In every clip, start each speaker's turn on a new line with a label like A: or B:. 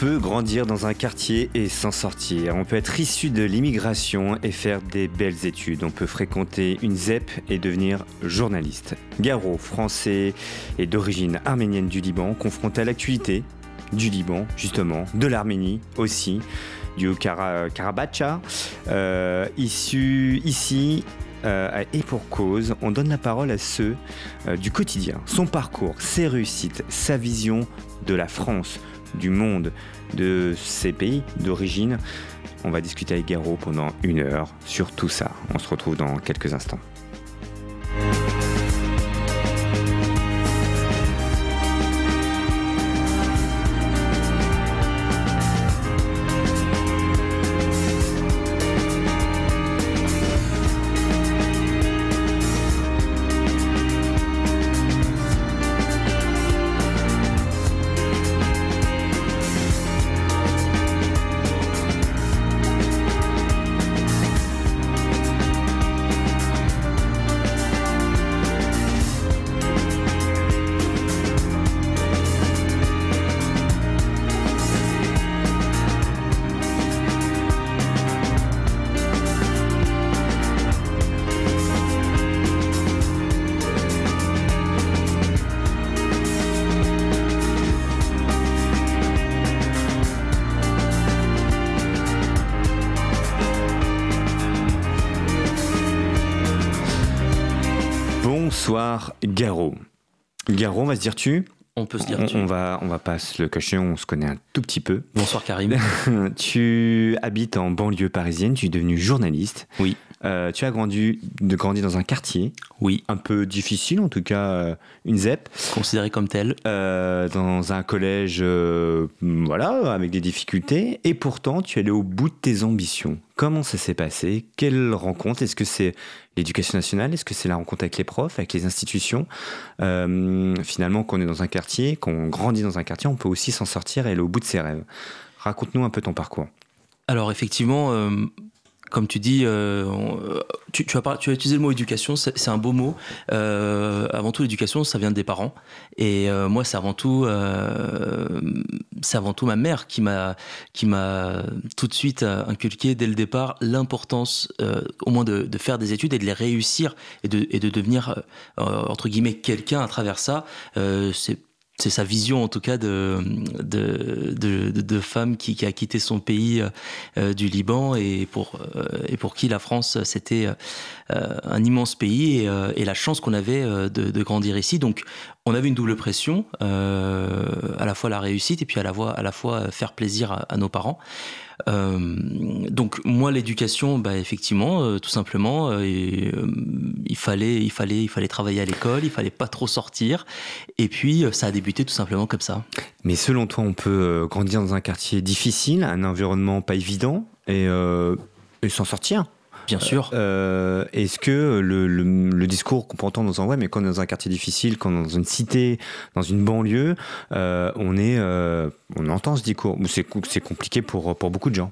A: Peut grandir dans un quartier et s'en sortir. On peut être issu de l'immigration et faire des belles études. On peut fréquenter une ZEP et devenir journaliste. Garo, français et d'origine arménienne du Liban, confronté à l'actualité du Liban, justement, de l'Arménie aussi, du Karabacha, euh, issu ici euh, et pour cause, on donne la parole à ceux euh, du quotidien, son parcours, ses réussites, sa vision de la France, du monde, de ses pays d'origine. On va discuter avec Garo pendant une heure sur tout ça. On se retrouve dans quelques instants. Bonsoir Garo. Garo, on va se dire tu
B: on peut se dire
A: on, on, va, on va pas se le cacher, on se connaît un tout petit peu.
B: Bonsoir Karim.
A: tu habites en banlieue parisienne, tu es devenu journaliste.
B: Oui.
A: Euh, tu as grandi, de grandi dans un quartier.
B: Oui.
A: Un peu difficile, en tout cas, euh, une ZEP.
B: Considéré comme tel.
A: Euh, dans un collège, euh, voilà, avec des difficultés. Et pourtant, tu es allé au bout de tes ambitions. Comment ça s'est passé? Quelle rencontre? Est-ce que c'est l'éducation nationale? Est-ce que c'est la rencontre avec les profs, avec les institutions? Finalement, quand on est dans un quartier, quand on grandit dans un quartier, on peut aussi s'en sortir et aller au bout de ses rêves. Raconte-nous un peu ton parcours.
B: Alors effectivement, euh, comme tu dis, euh, tu, tu, tu, as utilisé le mot éducation, c'est un beau mot. Euh, avant tout, l'éducation, ça vient des parents. Et euh, moi, c'est avant tout, euh, c'est avant tout ma mère qui m'a, qui m'a tout de suite inculqué dès le départ l'importance, euh, au moins de, faire des études et de les réussir et de, devenir entre guillemets quelqu'un à travers ça. C'est sa vision en tout cas de femme qui, a quitté son pays euh, du Liban et pour euh, et pour qui la France c'était euh, un immense pays et, la chance qu'on avait de, grandir ici. Donc on avait une double pression à la fois la réussite et puis à la fois faire plaisir à, nos parents. euh, donc moi l'éducation, bah, effectivement, euh, tout simplement, euh, il fallait, il fallait, il fallait travailler à l'école, il fallait pas trop sortir, et puis ça a débuté tout simplement comme ça.
A: Mais selon toi, on peut grandir dans un quartier difficile, un environnement pas évident, et s'en sortir?
B: Bien sûr.
A: Euh, Est-ce que le, le, le discours qu'on peut entendre dans un ouais, mais quand on est dans un quartier difficile, quand on est dans une cité, dans une banlieue, euh, on est, euh, on entend ce discours. C'est compliqué pour pour beaucoup de gens.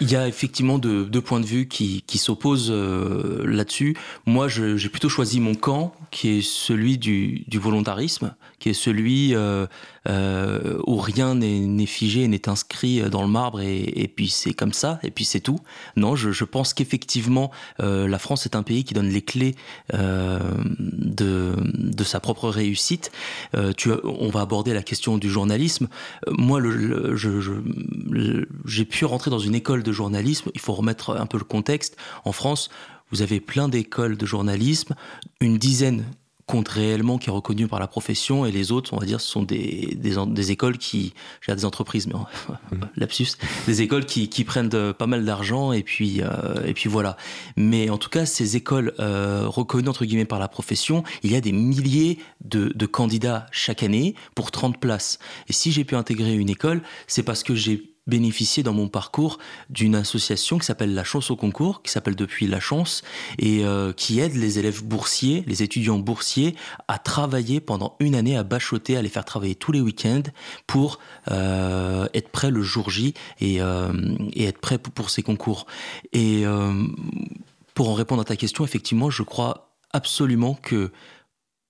B: Il y a effectivement deux, deux points de vue qui, qui s'opposent euh, là-dessus. Moi, j'ai plutôt choisi mon camp, qui est celui du, du volontarisme, qui est celui euh, euh, où rien n'est figé, n'est inscrit dans le marbre, et, puis c'est comme ça, et puis c'est tout. Non, je, pense qu'effectivement, euh, la France est un pays qui donne les clés euh, de, sa propre réussite. Euh, on va aborder la question du journalisme. moi, j'ai pu rentrer dans une école de journalisme. Il faut remettre un peu le contexte. En France, vous avez plein d'écoles de journalisme, une dizaine compte réellement qui est reconnu par la profession et les autres on va dire ce sont des, des, des écoles qui j'ai des entreprises mais mmh. lapsus des écoles qui, qui prennent de, pas mal d'argent et puis euh, et puis voilà mais en tout cas ces écoles euh, reconnues entre guillemets par la profession il y a des milliers de, de candidats chaque année pour 30 places et si j'ai pu intégrer une école c'est parce que j'ai bénéficié dans mon parcours d'une association qui s'appelle La Chance au concours, qui s'appelle depuis La Chance, et euh, qui aide les élèves boursiers, les étudiants boursiers, à travailler pendant une année, à bachoter, à les faire travailler tous les week-ends pour euh, être prêt le jour J et, euh, être prêt pour, ces concours. Et pour en répondre à ta question, effectivement, je crois absolument que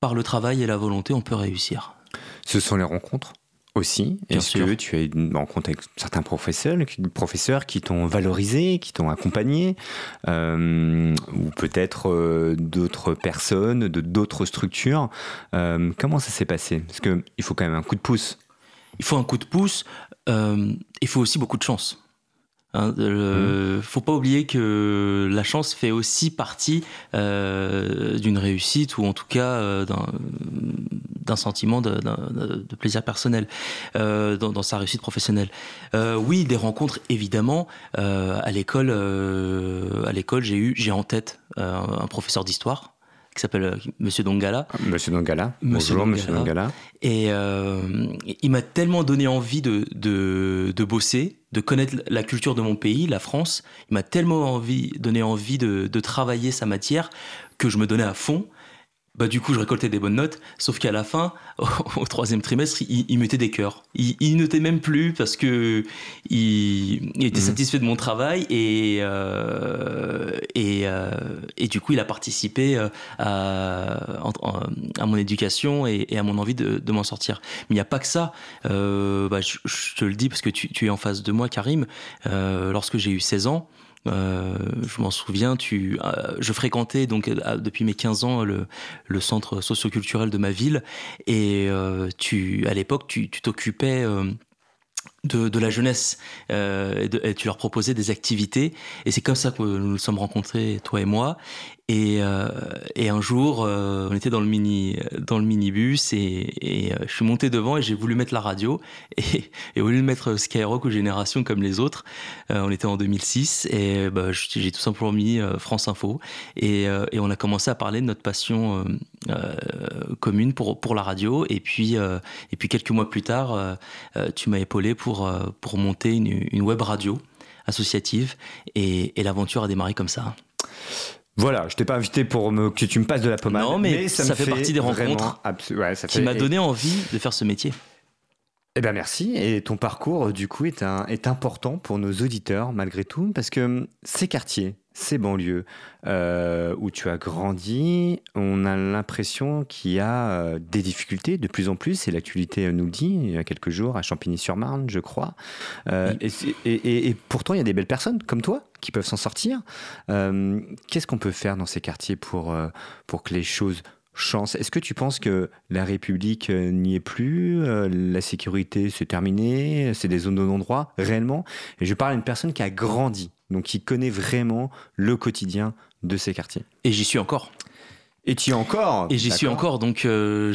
B: par le travail et la volonté, on peut réussir.
A: Ce sont les rencontres aussi Est-ce que tu es en contact avec certains professeurs, professeurs qui t'ont valorisé, qui t'ont accompagné, euh, ou peut-être euh, d'autres personnes, de d'autres structures euh, Comment ça s'est passé? Parce qu'il faut quand même un coup de pouce.
B: Il faut un coup de pouce. il faut aussi beaucoup de chance. Hein, mmh. faut pas oublier que la chance fait aussi partie d'une réussite ou en tout cas d'un d'un sentiment de, plaisir personnel euh, dans, sa réussite professionnelle. Euh, oui, des rencontres évidemment. Euh, à l'école, à l'école, j'ai eu, j'ai en tête un professeur d'histoire qui s'appelle Monsieur Dongala.
A: Monsieur Dongala. Bonjour, Monsieur Dongala.
B: Et il m'a tellement donné envie de, de, de, bosser, de connaître la culture de mon pays, la France. Il m'a tellement envie, donné envie de, de, travailler sa matière que je me donnais à fond bah du coup je récoltais des bonnes notes, sauf qu'à la fin, au, troisième trimestre, il, il, mettait des cœurs. Il, il, notait même plus parce que il, était mhm. satisfait de mon travail et euh, et, euh, et, du coup il a participé euh, à, à mon éducation et, à mon envie de, de m'en sortir. Mais il n'y a pas que ça. Euh, bah, je, je, te le dis parce que tu, tu es en face de moi, Karim. Lorsque j'ai eu 16 ans, euh, je m'en souviens, euh, je fréquentais donc euh, depuis mes 15 ans le, le centre socioculturel de ma ville. Et à l'époque, tu t'occupais de, la jeunesse et, tu leur proposais des activités. Et c'est comme ça que nous nous sommes rencontrés toi et moi et, euh, et un jour euh, on était dans le mini dans le minibus et, et je suis monté devant et j'ai voulu mettre la radio. Et, et au lieu de mettre Skyrock ou Génération comme les autres on était en 2006 et bah, j'ai tout simplement mis France Info. Et, on a commencé à parler de notre passion commune pour la radio. Et puis et puis quelques mois plus tard tu m'as épaulé pour euh, pour, monter une, web radio associative. Et, l'aventure a démarré comme ça.
A: Voilà, je t'ai pas invité pour me, que tu me passes de la pommade.
B: Non, mais, ça, fait, partie des rencontres qui m'a donné envie de faire ce métier.
A: Eh bien merci, et ton parcours du coup est, un, est important pour nos auditeurs malgré tout, parce que ces quartiers, ces banlieues euh, où tu as grandi, on a l'impression qu'il y a euh, des difficultés de plus en plus, et l'actualité nous le dit, il y a quelques jours à Champigny-sur-Marne, je crois. Euh, et, pourtant, il y a des belles personnes comme toi qui peuvent s'en sortir. Qu'est-ce qu'on peut faire dans ces quartiers pour, pour que les choses changent Est-ce que tu penses que la République n'y est plus La sécurité, c'est terminé C'est des zones de non-droit Réellement? Et je parle à une personne qui a grandi donc qui connaît vraiment le quotidien de ces quartiers.
B: Et j'y suis encore.
A: Et tu y es encore?
B: Et j'y suis encore, donc euh,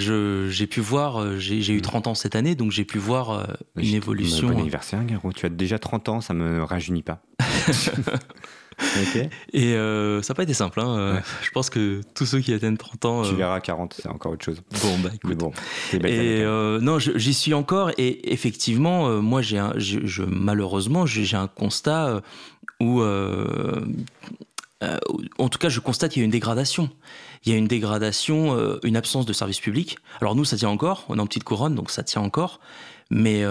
B: j'ai pu voir, euh, j'ai eu 30 ans cette année, donc j'ai pu voir euh, une évolution.
A: Bon anniversaire, Garo, tu as déjà 30 ans, ça me rajeunit pas.
B: Et ça n'a pas été simple. Hein. Je pense que tous ceux qui atteignent 30 ans.
A: Tu verras 40, c'est encore autre chose.
B: Bon, bah écoute. bon, et non, j'y suis encore. Et effectivement, moi, j'ai je, malheureusement, j'ai un constat où, euh, euh, en tout cas, je constate qu'il y a une dégradation. Il y a une dégradation, euh, une absence de service public. Alors nous, ça tient encore. On est en petite couronne, donc ça tient encore. Mais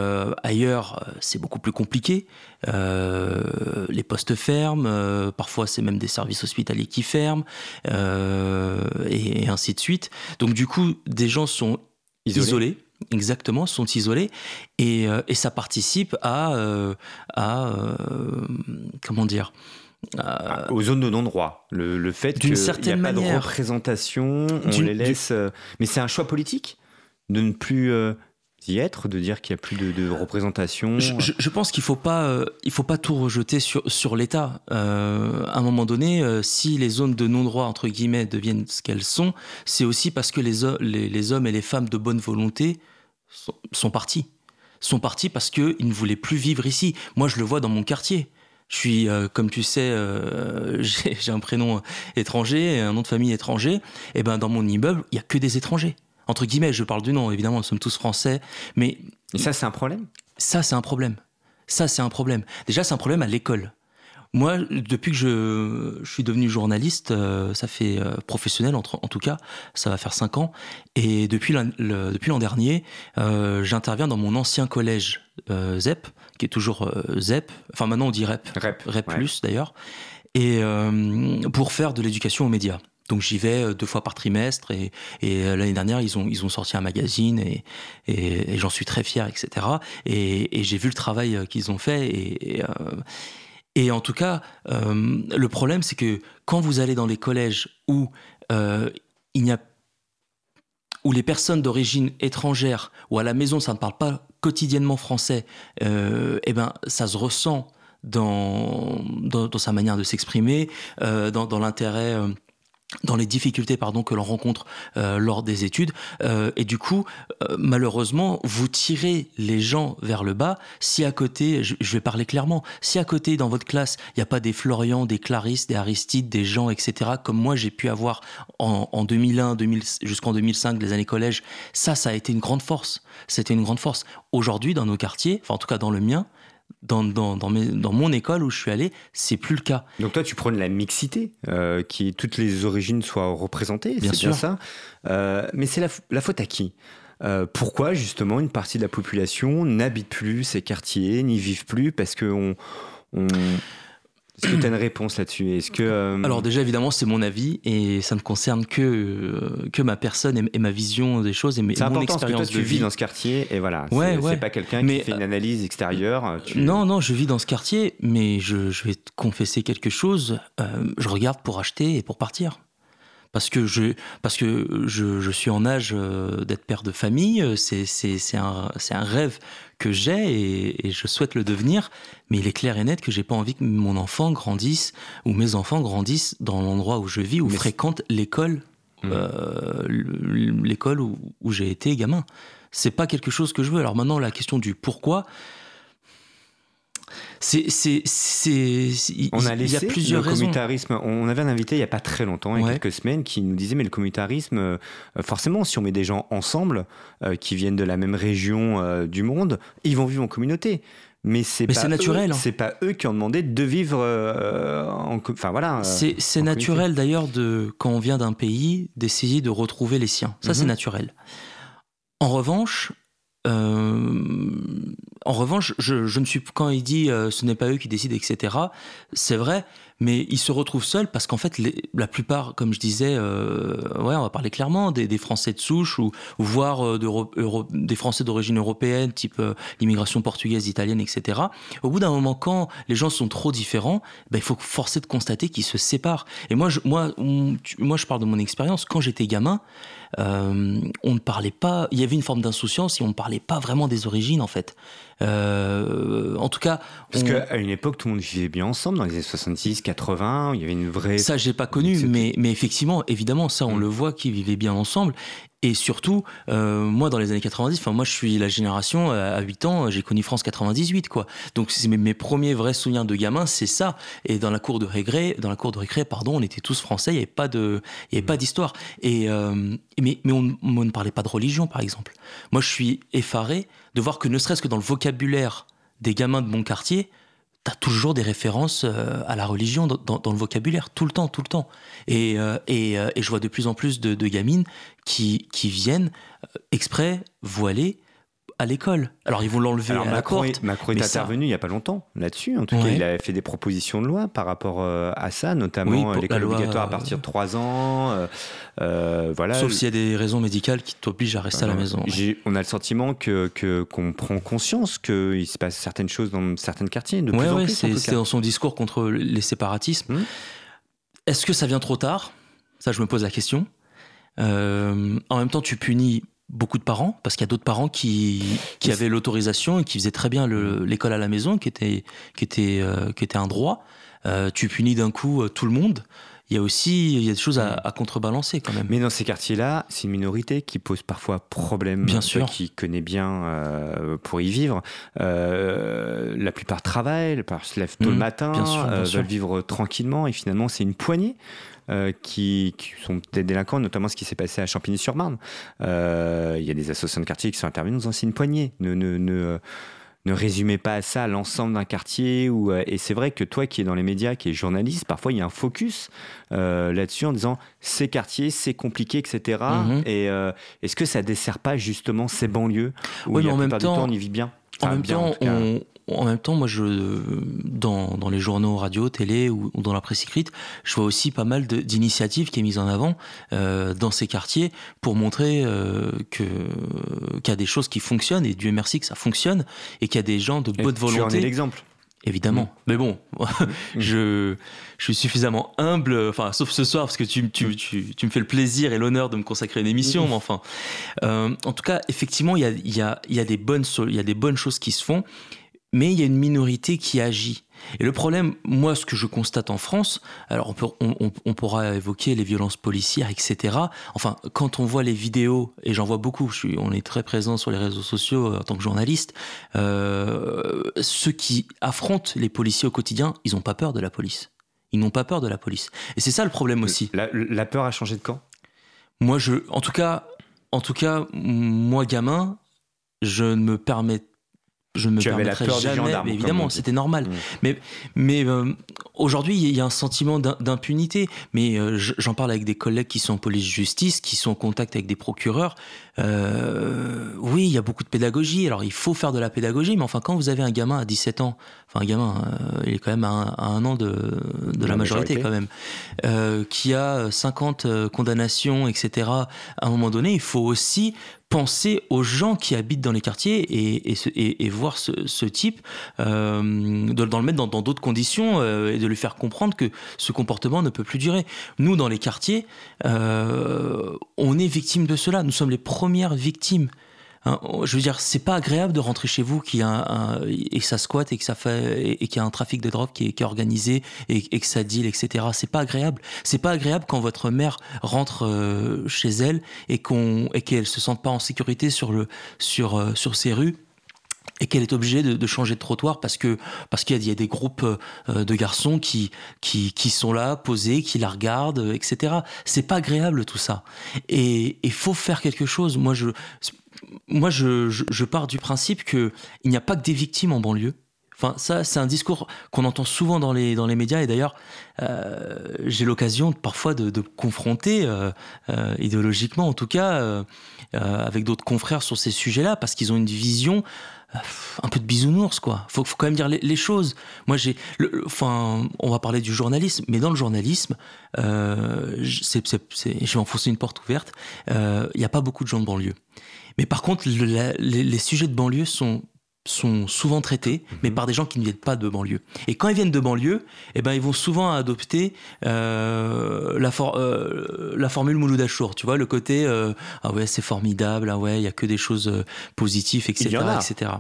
B: ailleurs, c'est beaucoup plus compliqué. les postes ferment, parfois c'est même des services hospitaliers qui ferment, et, ainsi de suite. Donc du coup, des gens sont isolés Exactement, sont isolés et, euh, et ça participe à, euh, à euh, comment dire
A: aux zones de non-droit. Le, le, fait qu'il n'y a pas de représentation, on les laisse. mais c'est un choix politique de ne plus y être, de dire qu'il n'y a plus de, représentation
B: je, pense qu'il ne faut, pas, euh, faut pas tout rejeter sur, sur l'État. Euh, à un moment donné, euh, si les zones de non-droit, entre guillemets, deviennent ce qu'elles sont, c'est aussi parce que les, hommes et les femmes de bonne volonté sont, partis. Sont partis parce qu'ils ne voulaient plus vivre ici. Moi, je le vois dans mon quartier. Je suis, comme tu sais, j'ai un prénom étranger, un nom de famille étranger. Et ben dans mon immeuble, il y a que des étrangers entre guillemets, je parle du nom, évidemment, nous sommes tous français, mais...
A: Et ça, c'est un problème?
B: Ça, c'est un problème. Ça, c'est un problème. Déjà, c'est un problème à l'école. Moi, depuis que je, suis devenu journaliste, euh, ça fait euh, professionnel en, tout cas, ça va faire cinq ans. Et depuis l'an dernier, euh, j'interviens dans mon ancien collège ZEP, qui est toujours ZEP. Enfin, maintenant on dit REP. REP, REP plus d'ailleurs. Et pour faire de l'éducation aux médias. Donc j'y vais deux fois par trimestre et, l'année dernière ils ont ils ont sorti un magazine et, et, j'en suis très fier etc. Et, j'ai vu le travail qu'ils ont fait et, et en tout cas, le problème, c'est que quand vous allez dans les collèges où il n'y a où les personnes d'origine étrangère ou à la maison ça ne parle pas quotidiennement français, euh, eh ben ça se ressent dans, dans, sa manière de s'exprimer, euh, dans, l'intérêt euh, dans les difficultés pardon que l'on rencontre euh, lors des études. Euh, et du coup euh, malheureusement vous tirez les gens vers le bas. Si à côté je, vais parler clairement si à côté dans votre classe il n'y a pas des Florian des Clarisse des Aristides des gens etc comme moi j'ai pu avoir en, en 2001 2000, jusqu'en 2005 les années collège ça ça a été une grande force. C'était une grande force. Aujourd'hui dans nos quartiers enfin en tout cas dans le mien dans, dans, dans, dans, mon école où je suis allé, c'est plus le cas.
A: Donc toi, tu prônes la mixité, euh, qui toutes les origines soient représentées, c'est bien ça. Euh, mais c'est la, la, faute à qui? Euh, pourquoi justement une partie de la population n'habite plus ces quartiers, n'y vivent plus parce qu'on on, est-ce que tu as une réponse là-dessus? Est-ce que euh,
B: Alors déjà évidemment c'est mon avis et ça ne concerne que euh, que ma personne et, ma vision des choses et, mes, mon expérience
A: que toi, tu vis dans ce quartier et voilà. Ouais, c'est, pas quelqu'un qui fait une analyse extérieure.
B: Non non je vis dans ce quartier mais je, je vais te confesser quelque chose. Euh, je regarde pour acheter et pour partir parce que je parce que je, je suis en âge d'être père de famille. C'est c'est un un rêve que j'ai et, je souhaite le devenir, mais il est clair et net que j'ai pas envie que mon enfant grandisse ou mes enfants grandissent dans l'endroit où je vis ou fréquentent l'école, mmh. euh, l'école où, où j'ai été gamin. C'est pas quelque chose que je veux. Alors maintenant, la question du pourquoi, c'est, c'est, c'est,
A: on a laissé il y a plusieurs le communautarisme. On avait un invité il y a pas très longtemps, il y a quelques semaines, qui nous disait mais le communautarisme, euh, forcément, si on met des gens ensemble euh, qui viennent de la même région euh, du monde, ils vont vivre en communauté. Mais c'est pas c'est naturel. Hein. C'est pas eux qui ont demandé de vivre en, enfin voilà.
B: C'est, c'est naturel d'ailleurs de quand on vient d'un pays d'essayer de retrouver les siens. Ça c'est mhm. naturel. En revanche, en revanche, je, me suis quand il dit euh, ce n'est pas eux qui décident, etc. C'est vrai, mais ils se retrouvent seuls parce qu'en fait, la plupart, comme je disais, euh, ouais, on va parler clairement, des, Français de souche ou, voire euh, des Français d'origine européenne, type euh, l'immigration portugaise, italienne, etc. Au bout d'un moment, quand les gens sont trop différents, ben, il faut forcer de constater qu'ils se séparent. Et moi, je, moi, moi, je parle de mon expérience. Quand j'étais gamin, euh, on ne parlait pas, il y avait une forme d'insouciance et on ne parlait pas vraiment des origines en fait. Euh, en tout cas.
A: Parce qu'à une époque, tout le monde vivait bien ensemble, dans les années 70, 80, il y avait une vraie.
B: Ça, j'ai pas connu, mais, mais effectivement, évidemment, ça, on mm. le voit qu'ils vivaient bien ensemble. Et surtout, euh, moi, dans les années 90, enfin, moi, je suis la génération, euh, à 8 ans, j'ai connu France 98, quoi. Donc, c'est mes, mes, premiers vrais souvenirs de gamin, c'est ça. Et dans la cour de récré, dans la cour de récré, pardon, on était tous français, il n'y avait pas de, il y avait pas mm. d'histoire. Et, euh, mais, mais on, on, ne parlait pas de religion, par exemple. Moi, je suis effaré de voir que ne serait-ce que dans le vocabulaire des gamins de mon quartier, t'as toujours des références euh, à la religion dans, le vocabulaire, tout le temps, tout le temps. Et, euh, euh, je vois de plus en plus de, gamines qui, qui viennent exprès voiler à l'école. Alors ils vont l'enlever à
A: Macron
B: la
A: porte. Macron est intervenu il n'y a pas longtemps là-dessus. En tout cas, il a fait des propositions de loi par rapport euh, à ça, notamment euh, l'école obligatoire à partir de 3 ans.
B: Euh, voilà. Sauf s'il y a des raisons médicales qui t'obligent à rester à la maison.
A: On a le sentiment que qu'on prend conscience qu'il se passe certaines choses dans certains quartiers. De plus en plus,
B: c'est dans son discours contre les séparatismes. Hum. Est-ce que ça vient trop tard? Ça, je me pose la question. en même temps, tu punis beaucoup de parents, parce qu'il y a d'autres parents qui, qui avaient l'autorisation et qui faisaient très bien l'école à la maison, qui était, qui était, euh, qui était un droit. Euh, tu punis d'un coup euh, tout le monde. Il y a aussi il y a des choses à, à contrebalancer quand même.
A: Mais dans ces quartiers-là, c'est une minorité qui pose parfois problème,
B: bien sûr.
A: qui connaît bien pour y vivre. La plupart travaillent, la plupart se lèvent tôt le mmh. matin, bien sûr, bien veulent vivre tranquillement, et finalement c'est une poignée. Euh, qui, qui, sont des délinquants, notamment ce qui s'est passé à Champigny-sur-Marne. Euh, il y a des associations de quartier qui sont intervenues nous ont une poignée. Ne, ne, ne, ne résumez pas ça à l'ensemble d'un quartier. Euh, et c'est vrai que toi qui es dans les médias, qui es journaliste, parfois il y a un focus euh, là-dessus en disant ces quartiers, c'est compliqué, etc. Et mhm. est-ce que ça dessert pas justement ces banlieues où oui, la en même temps, du temps on y vit bien?
B: en même temps, en même temps, moi, je, dans, dans les journaux, radio, télé ou, dans la presse écrite, je vois aussi pas mal d'initiatives qui est mise en avant euh, dans ces quartiers pour montrer euh, que qu'il y a des choses qui fonctionnent et Dieu merci que ça fonctionne et qu'il y a des gens de bonne volonté. Tu
A: en es l'exemple.
B: Évidemment. Mm. Mais bon, mm. je, je suis suffisamment humble, enfin, sauf ce soir, parce que tu, tu, tu, tu me fais le plaisir et l'honneur de me consacrer à une émission, mm. mais enfin. Euh, en tout cas, effectivement, il y a, y, a, y, a des bonnes, il y a des bonnes choses qui se font mais il y a une minorité qui agit. Et le problème, moi, ce que je constate en France, alors on, peut, on, pourra évoquer les violences policières, etc. Enfin, quand on voit les vidéos, et j'en vois beaucoup, je suis, on est très présent sur les réseaux sociaux euh, en tant que journaliste, euh, ceux qui affrontent les policiers au quotidien, ils n'ont pas peur de la police. Ils n'ont pas peur de la police. Et c'est ça le problème aussi.
A: La, la, peur a changé de camp?
B: Moi, je, en tout cas, en tout cas, moi, gamin, je ne me permets je me permettrais jamais. mais évidemment, c'était normal. Mm. Mais, mais euh, aujourd'hui, il y a un sentiment d'impunité. Mais euh, j'en parle avec des collègues qui sont en police-justice, qui sont en contact avec des procureurs. Euh, oui, il y a beaucoup de pédagogie. Alors, il faut faire de la pédagogie, mais enfin, quand vous avez un gamin à 17 ans, enfin, un gamin, il est quand même à un, an de, de la, majorité, majorité, quand même, qui a 50 condamnations, etc., à un moment donné, il faut aussi penser aux gens qui habitent dans les quartiers et, et, voir ce, ce type, euh, de, le mettre dans d'autres conditions euh, et de lui faire comprendre que ce comportement ne peut plus durer. Nous, dans les quartiers, euh, on est victime de cela. Nous sommes les premières victimes. Hein, je veux dire, c'est pas agréable de rentrer chez vous qui a et que ça squatte et que qu'il y a un trafic de drogue qui est, organisé et, et, que ça deal, etc. C'est pas agréable. C'est pas agréable quand votre mère rentre euh, chez elle et qu'on et qu'elle se sente pas en sécurité sur le euh, ses rues et qu'elle est obligée de, changer de trottoir parce qu'il y, a des groupes euh, de garçons qui qui qui sont là posés, qui la regardent, etc. C'est pas agréable tout ça. Et il faut faire quelque chose. Moi, je moi, je, pars du principe qu'il n'y a pas que des victimes en banlieue. Enfin, ça, c'est un discours qu'on entend souvent dans les, dans les médias. Et d'ailleurs, euh, j'ai l'occasion parfois de, de confronter, euh, euh, idéologiquement en tout cas, euh, euh, avec d'autres confrères sur ces sujets-là, parce qu'ils ont une vision euh, un peu de bisounours, quoi. Faut, faut quand même dire les, choses. Moi, j'ai, enfin, on va parler du journalisme, mais dans le journalisme, c'est, je vais enfoncer une porte ouverte. Il n'y a pas beaucoup de gens de banlieue. Mais par contre, le, la, les, les, sujets de banlieue sont sont souvent traités, mmh. mais par des gens qui ne viennent pas de banlieue. Et quand ils viennent de banlieue, eh ben ils vont souvent adopter euh, la, for euh, la formule Mouloud Achour, tu vois, le côté euh, ah ouais c'est formidable, ah ouais il y a que des choses positives, etc., etc.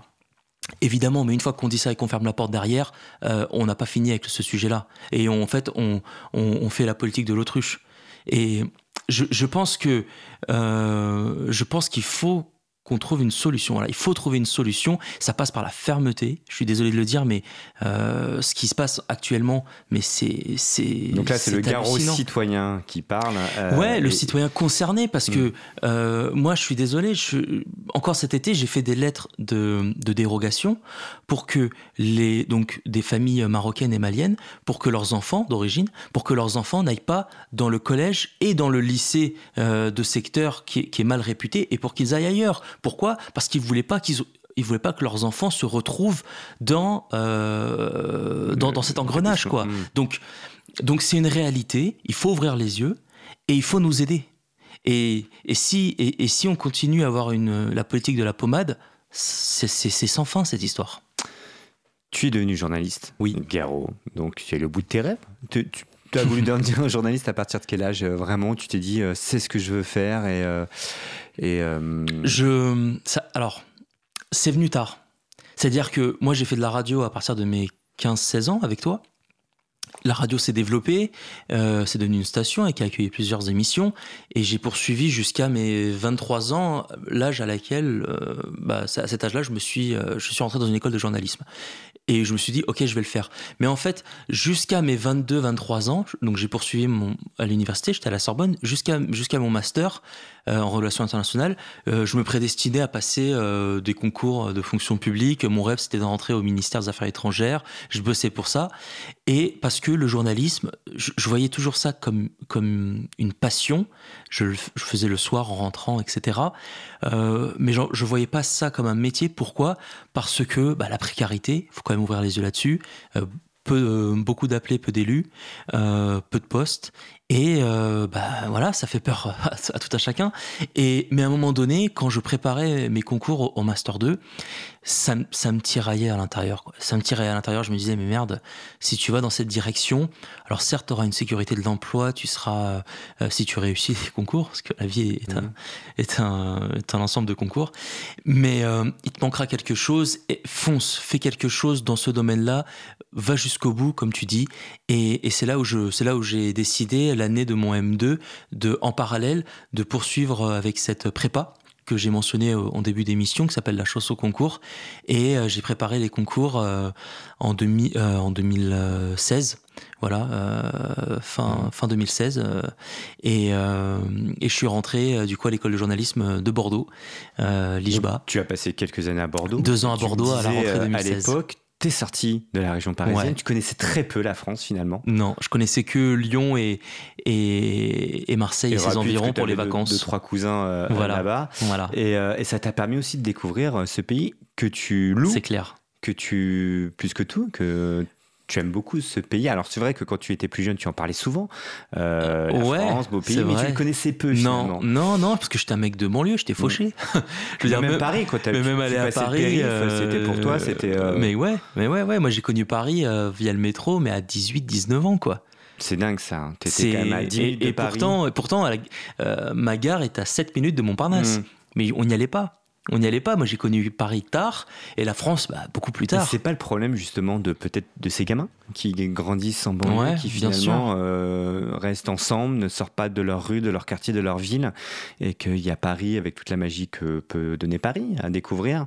B: Évidemment, mais une fois qu'on dit ça et qu'on ferme la porte derrière, on n'a pas fini avec ce sujet-là. Et on, en fait, on, on, on fait la politique de l'autruche. Et je, je pense que euh, je pense qu'il faut qu'on trouve une solution. Voilà, il faut trouver une solution. Ça passe par la fermeté. Je suis désolé de le dire, mais euh, ce qui se passe actuellement, mais c'est c'est
A: donc là c'est le garrot citoyen qui parle.
B: Euh, ouais, le citoyen concerné parce mmh. que euh, moi je suis désolé. Je, encore cet été, j'ai fait des lettres de, de dérogation pour que les donc des familles marocaines et maliennes, pour que leurs enfants d'origine, pour que leurs enfants n'aillent pas dans le collège et dans le lycée euh, de secteur qui est, qui est mal réputé et pour qu'ils aillent ailleurs pourquoi? Parce qu'ils voulaient pas qu'ils ils voulaient pas que leurs enfants se retrouvent dans euh, dans, dans, cet engrenage quoi. Mmh. Donc donc c'est une réalité. Il faut ouvrir les yeux et il faut nous aider. Et, et si et, et, si on continue à avoir une la politique de la pommade, c'est sans fin cette histoire.
A: Tu es devenu journaliste,
B: oui,
A: Garo. Donc tu es le bout de tes rêves. Tu, tu tu as voulu devenir journaliste à partir de quel âge euh, Vraiment, tu t'es dit, euh, c'est ce que je veux faire et. Euh, euh...
B: Je. Alors, c'est venu tard. C'est-à-dire que moi, j'ai fait de la radio à partir de mes 15-16 ans avec toi. La radio s'est développée, euh, c'est devenu une station et qui a accueilli plusieurs émissions. Et j'ai poursuivi jusqu'à mes 23 ans, l'âge à laquelle, euh, bah, à cet âge-là, je me suis, euh, je suis rentré dans une école de journalisme. Et je me suis dit, ok, je vais le faire. Mais en fait, jusqu'à mes 22, 23 ans, donc j'ai poursuivi mon, à l'université, j'étais à la Sorbonne, jusqu'à jusqu'à mon master, en relations internationales. je me prédestinais à passer des concours de fonction publique. Mon rêve, c'était de rentrer au ministère des Affaires étrangères. Je bossais pour ça. Et parce que le journalisme, je, voyais toujours ça comme, comme une passion. Je, faisais le soir en rentrant, etc. mais je ne voyais pas ça comme un métier. Pourquoi? Parce que bah, la précarité, il faut quand même ouvrir les yeux là-dessus peu, beaucoup d'appelés, peu d'élus, euh, peu de postes. Et euh, bah, voilà, ça fait peur à, tout à chacun. Et, mais à un moment donné, quand je préparais mes concours au, Master 2, ça, ça me tiraillait à l'intérieur. Ça me tiraillait à l'intérieur. Je me disais, mais merde, si tu vas dans cette direction, alors certes, tu auras une sécurité de l'emploi, tu seras, euh, si tu réussis les concours, parce que la vie est, un, mmh. est, un, est un, ensemble de concours, mais euh, il te manquera quelque chose. Et fonce, fais quelque chose dans ce domaine-là, va jusqu'au bout, comme tu dis. Et, et c'est là où je, c'est là où j'ai décidé l'année de mon M2 de, en parallèle, de poursuivre avec cette prépa que j'ai mentionné en début d'émission, qui s'appelle la chausse au concours. Et euh, j'ai préparé les concours euh, en, demi, euh, en 2016. Voilà, fin, fin 2016. Et, et, je suis rentré du coup à l'école de journalisme de Bordeaux, l'IJBA.
A: Tu as passé quelques années à Bordeaux.
B: Deux ans à Bordeaux à la rentrée 2016. À
A: l'époque, t'es sorti de la région parisienne, tu connaissais très peu la France finalement.
B: Non, je connaissais que Lyon et, et, Marseille et, ses environs pour les vacances.
A: Deux, trois cousins euh, là-bas. Voilà. Euh, et, ça t'a permis aussi de découvrir euh, ce pays que tu loues.
B: C'est clair.
A: Que tu, plus que tout, que tu aimes beaucoup ce pays. Alors c'est vrai que quand tu étais plus jeune, tu en parlais souvent. Euh, la France, beau pays, mais tu le connaissais peu.
B: Non, non, non, parce que j'étais un mec de banlieue, j'étais fauché.
A: je veux dire même, Paris, quoi.
B: Mais même aller à Paris,
A: euh, c'était pour toi, c'était. Euh,
B: mais ouais, mais ouais, ouais. Moi j'ai connu Paris via le métro, mais à 18, 19 ans, quoi.
A: C'est dingue ça. Hein. T'étais quand même à 10
B: et, de Paris. Pourtant, pourtant ma gare est à 7 minutes de Montparnasse. Mm. Mais on n'y allait pas on n'y allait pas. Moi, j'ai connu Paris tard et la France bah, beaucoup plus tard.
A: C'est pas le problème justement de peut-être de ces gamins qui grandissent en banlieue, qui finalement euh, restent ensemble, ne sortent pas de leur rue, de leur quartier, de leur ville, et qu'il y a Paris avec toute la magie que peut donner Paris à découvrir.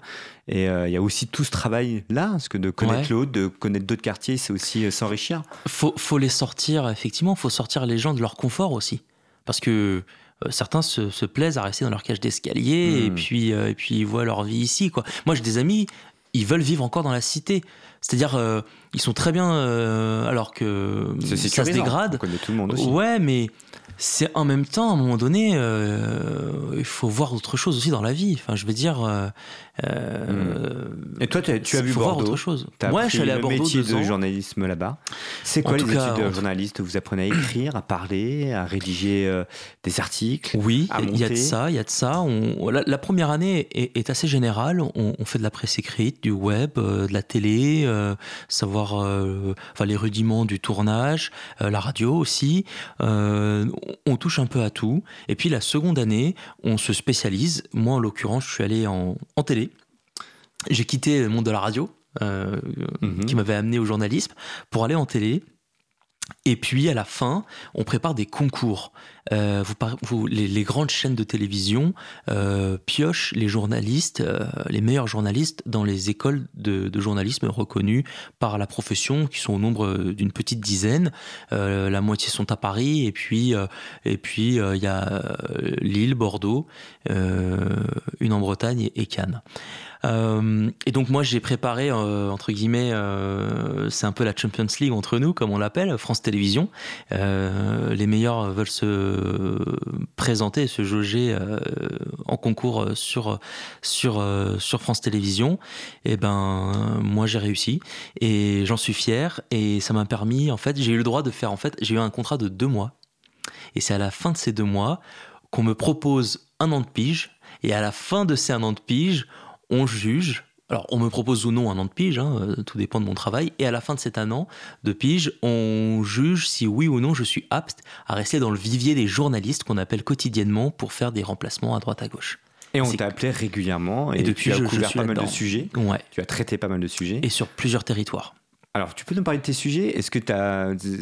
A: Et euh, il y a aussi tout ce travail là, parce que de connaître l'autre, de connaître d'autres quartiers, c'est aussi euh, s'enrichir.
B: Faut, faut les sortir effectivement. Faut sortir les gens de leur confort aussi, parce que certains se, plaisent à rester dans leur cage d'escalier et hmm. puis euh, et puis ils voient leur vie ici quoi. Moi j'ai des amis, ils veulent vivre encore dans la cité. C'est-à-dire euh, ils sont très bien alors que ça se dégrade.
A: On connaît tout le monde aussi.
B: Ouais, mais c'est en même temps, à un moment donné, euh, il faut voir autre chose aussi dans la vie. Enfin, je veux dire. Euh,
A: euh Et toi, tu as vu Bordeaux voir autre chose.
B: Moi, je suis allé à Bordeaux.
A: métier de journalisme là-bas. C'est quoi les études de journaliste Vous apprenez à écrire, à parler, à rédiger euh, des articles
B: Oui, il y a de ça, il y a de ça. On, la, première année est, assez générale. On, fait de la presse écrite, du web, de la télé, savoir enfin, les rudiments du tournage, la radio aussi on touche un peu à tout. Et puis la seconde année, on se spécialise. Moi, en l'occurrence, je suis allé en, télé. J'ai quitté le monde de la radio, euh, mhm. qui m'avait amené au journalisme, pour aller en télé. Et puis à la fin, on prépare des concours. Euh, vous, les, grandes chaînes de télévision euh, piochent les journalistes, euh, les meilleurs journalistes dans les écoles de, journalisme reconnues par la profession, qui sont au nombre d'une petite dizaine. la moitié sont à Paris, et puis et puis il y a Lille, Bordeaux, une en Bretagne et Cannes. Et donc moi j'ai préparé entre guillemets, c'est un peu la Champions League entre nous comme on l'appelle, France Télévisions. les meilleurs veulent se présenter et se jauger en concours sur sur sur France Télévisions. Et ben moi j'ai réussi et j'en suis fier et ça m'a permis en fait j'ai eu le droit de faire en fait j'ai eu un contrat de deux mois et c'est à la fin de ces deux mois qu'on me propose un an de pige et à la fin de ces un an de pige on juge. Alors, on me propose ou non un an de pige, hein, euh, tout dépend de mon travail. Et à la fin de cet an de pige, on juge si oui ou non je suis apte à rester dans le vivier des journalistes qu'on appelle quotidiennement pour faire des remplacements à droite à gauche.
A: Et on t'a appelé régulièrement et, depuis, tu as je, couvert pas mal de sujets.
B: Ouais.
A: Tu as traité pas mal de sujets.
B: Et sur plusieurs territoires.
A: Alors, tu peux nous parler de tes sujets? Est-ce que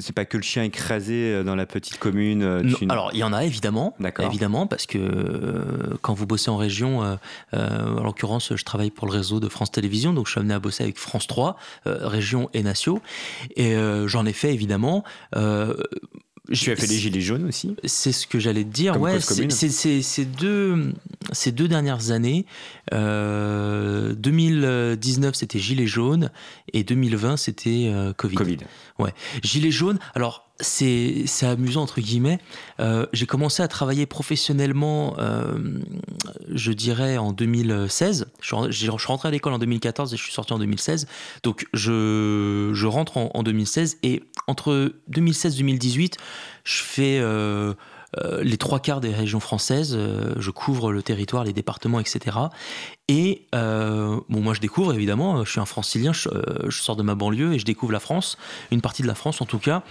A: c'est pas que le chien écrasé euh, dans la petite commune euh,
B: Alors, il y en a évidemment, évidemment, parce que euh, quand vous bossez en région, en l'occurrence, je travaille pour le réseau de France Télévisions, donc je suis amené à bosser avec France 3, région et Natio, et j'en ai fait évidemment
A: Tu as fait les Gilets jaunes aussi
B: C'est ce que j'allais te dire. ouais, c'est deux, ces deux dernières années. 2019, c'était Gilets jaunes et 2020, c'était Covid.
A: Covid.
B: Ouais. Gilets jaunes. Alors, c'est amusant entre guillemets. Euh, j'ai commencé à travailler professionnellement, euh, je dirais en 2016. Je, je suis rentré à l'école en 2014 et je suis sorti en 2016. Donc je, je rentre en, en, 2016 et entre 2016 et 2018, je fais euh, les trois quarts des régions françaises. Euh, je couvre le territoire, les départements, etc. Et euh, bon, moi je découvre évidemment, je suis un francilien, je, sors de ma banlieue et je découvre la France, une partie de la France en tout cas,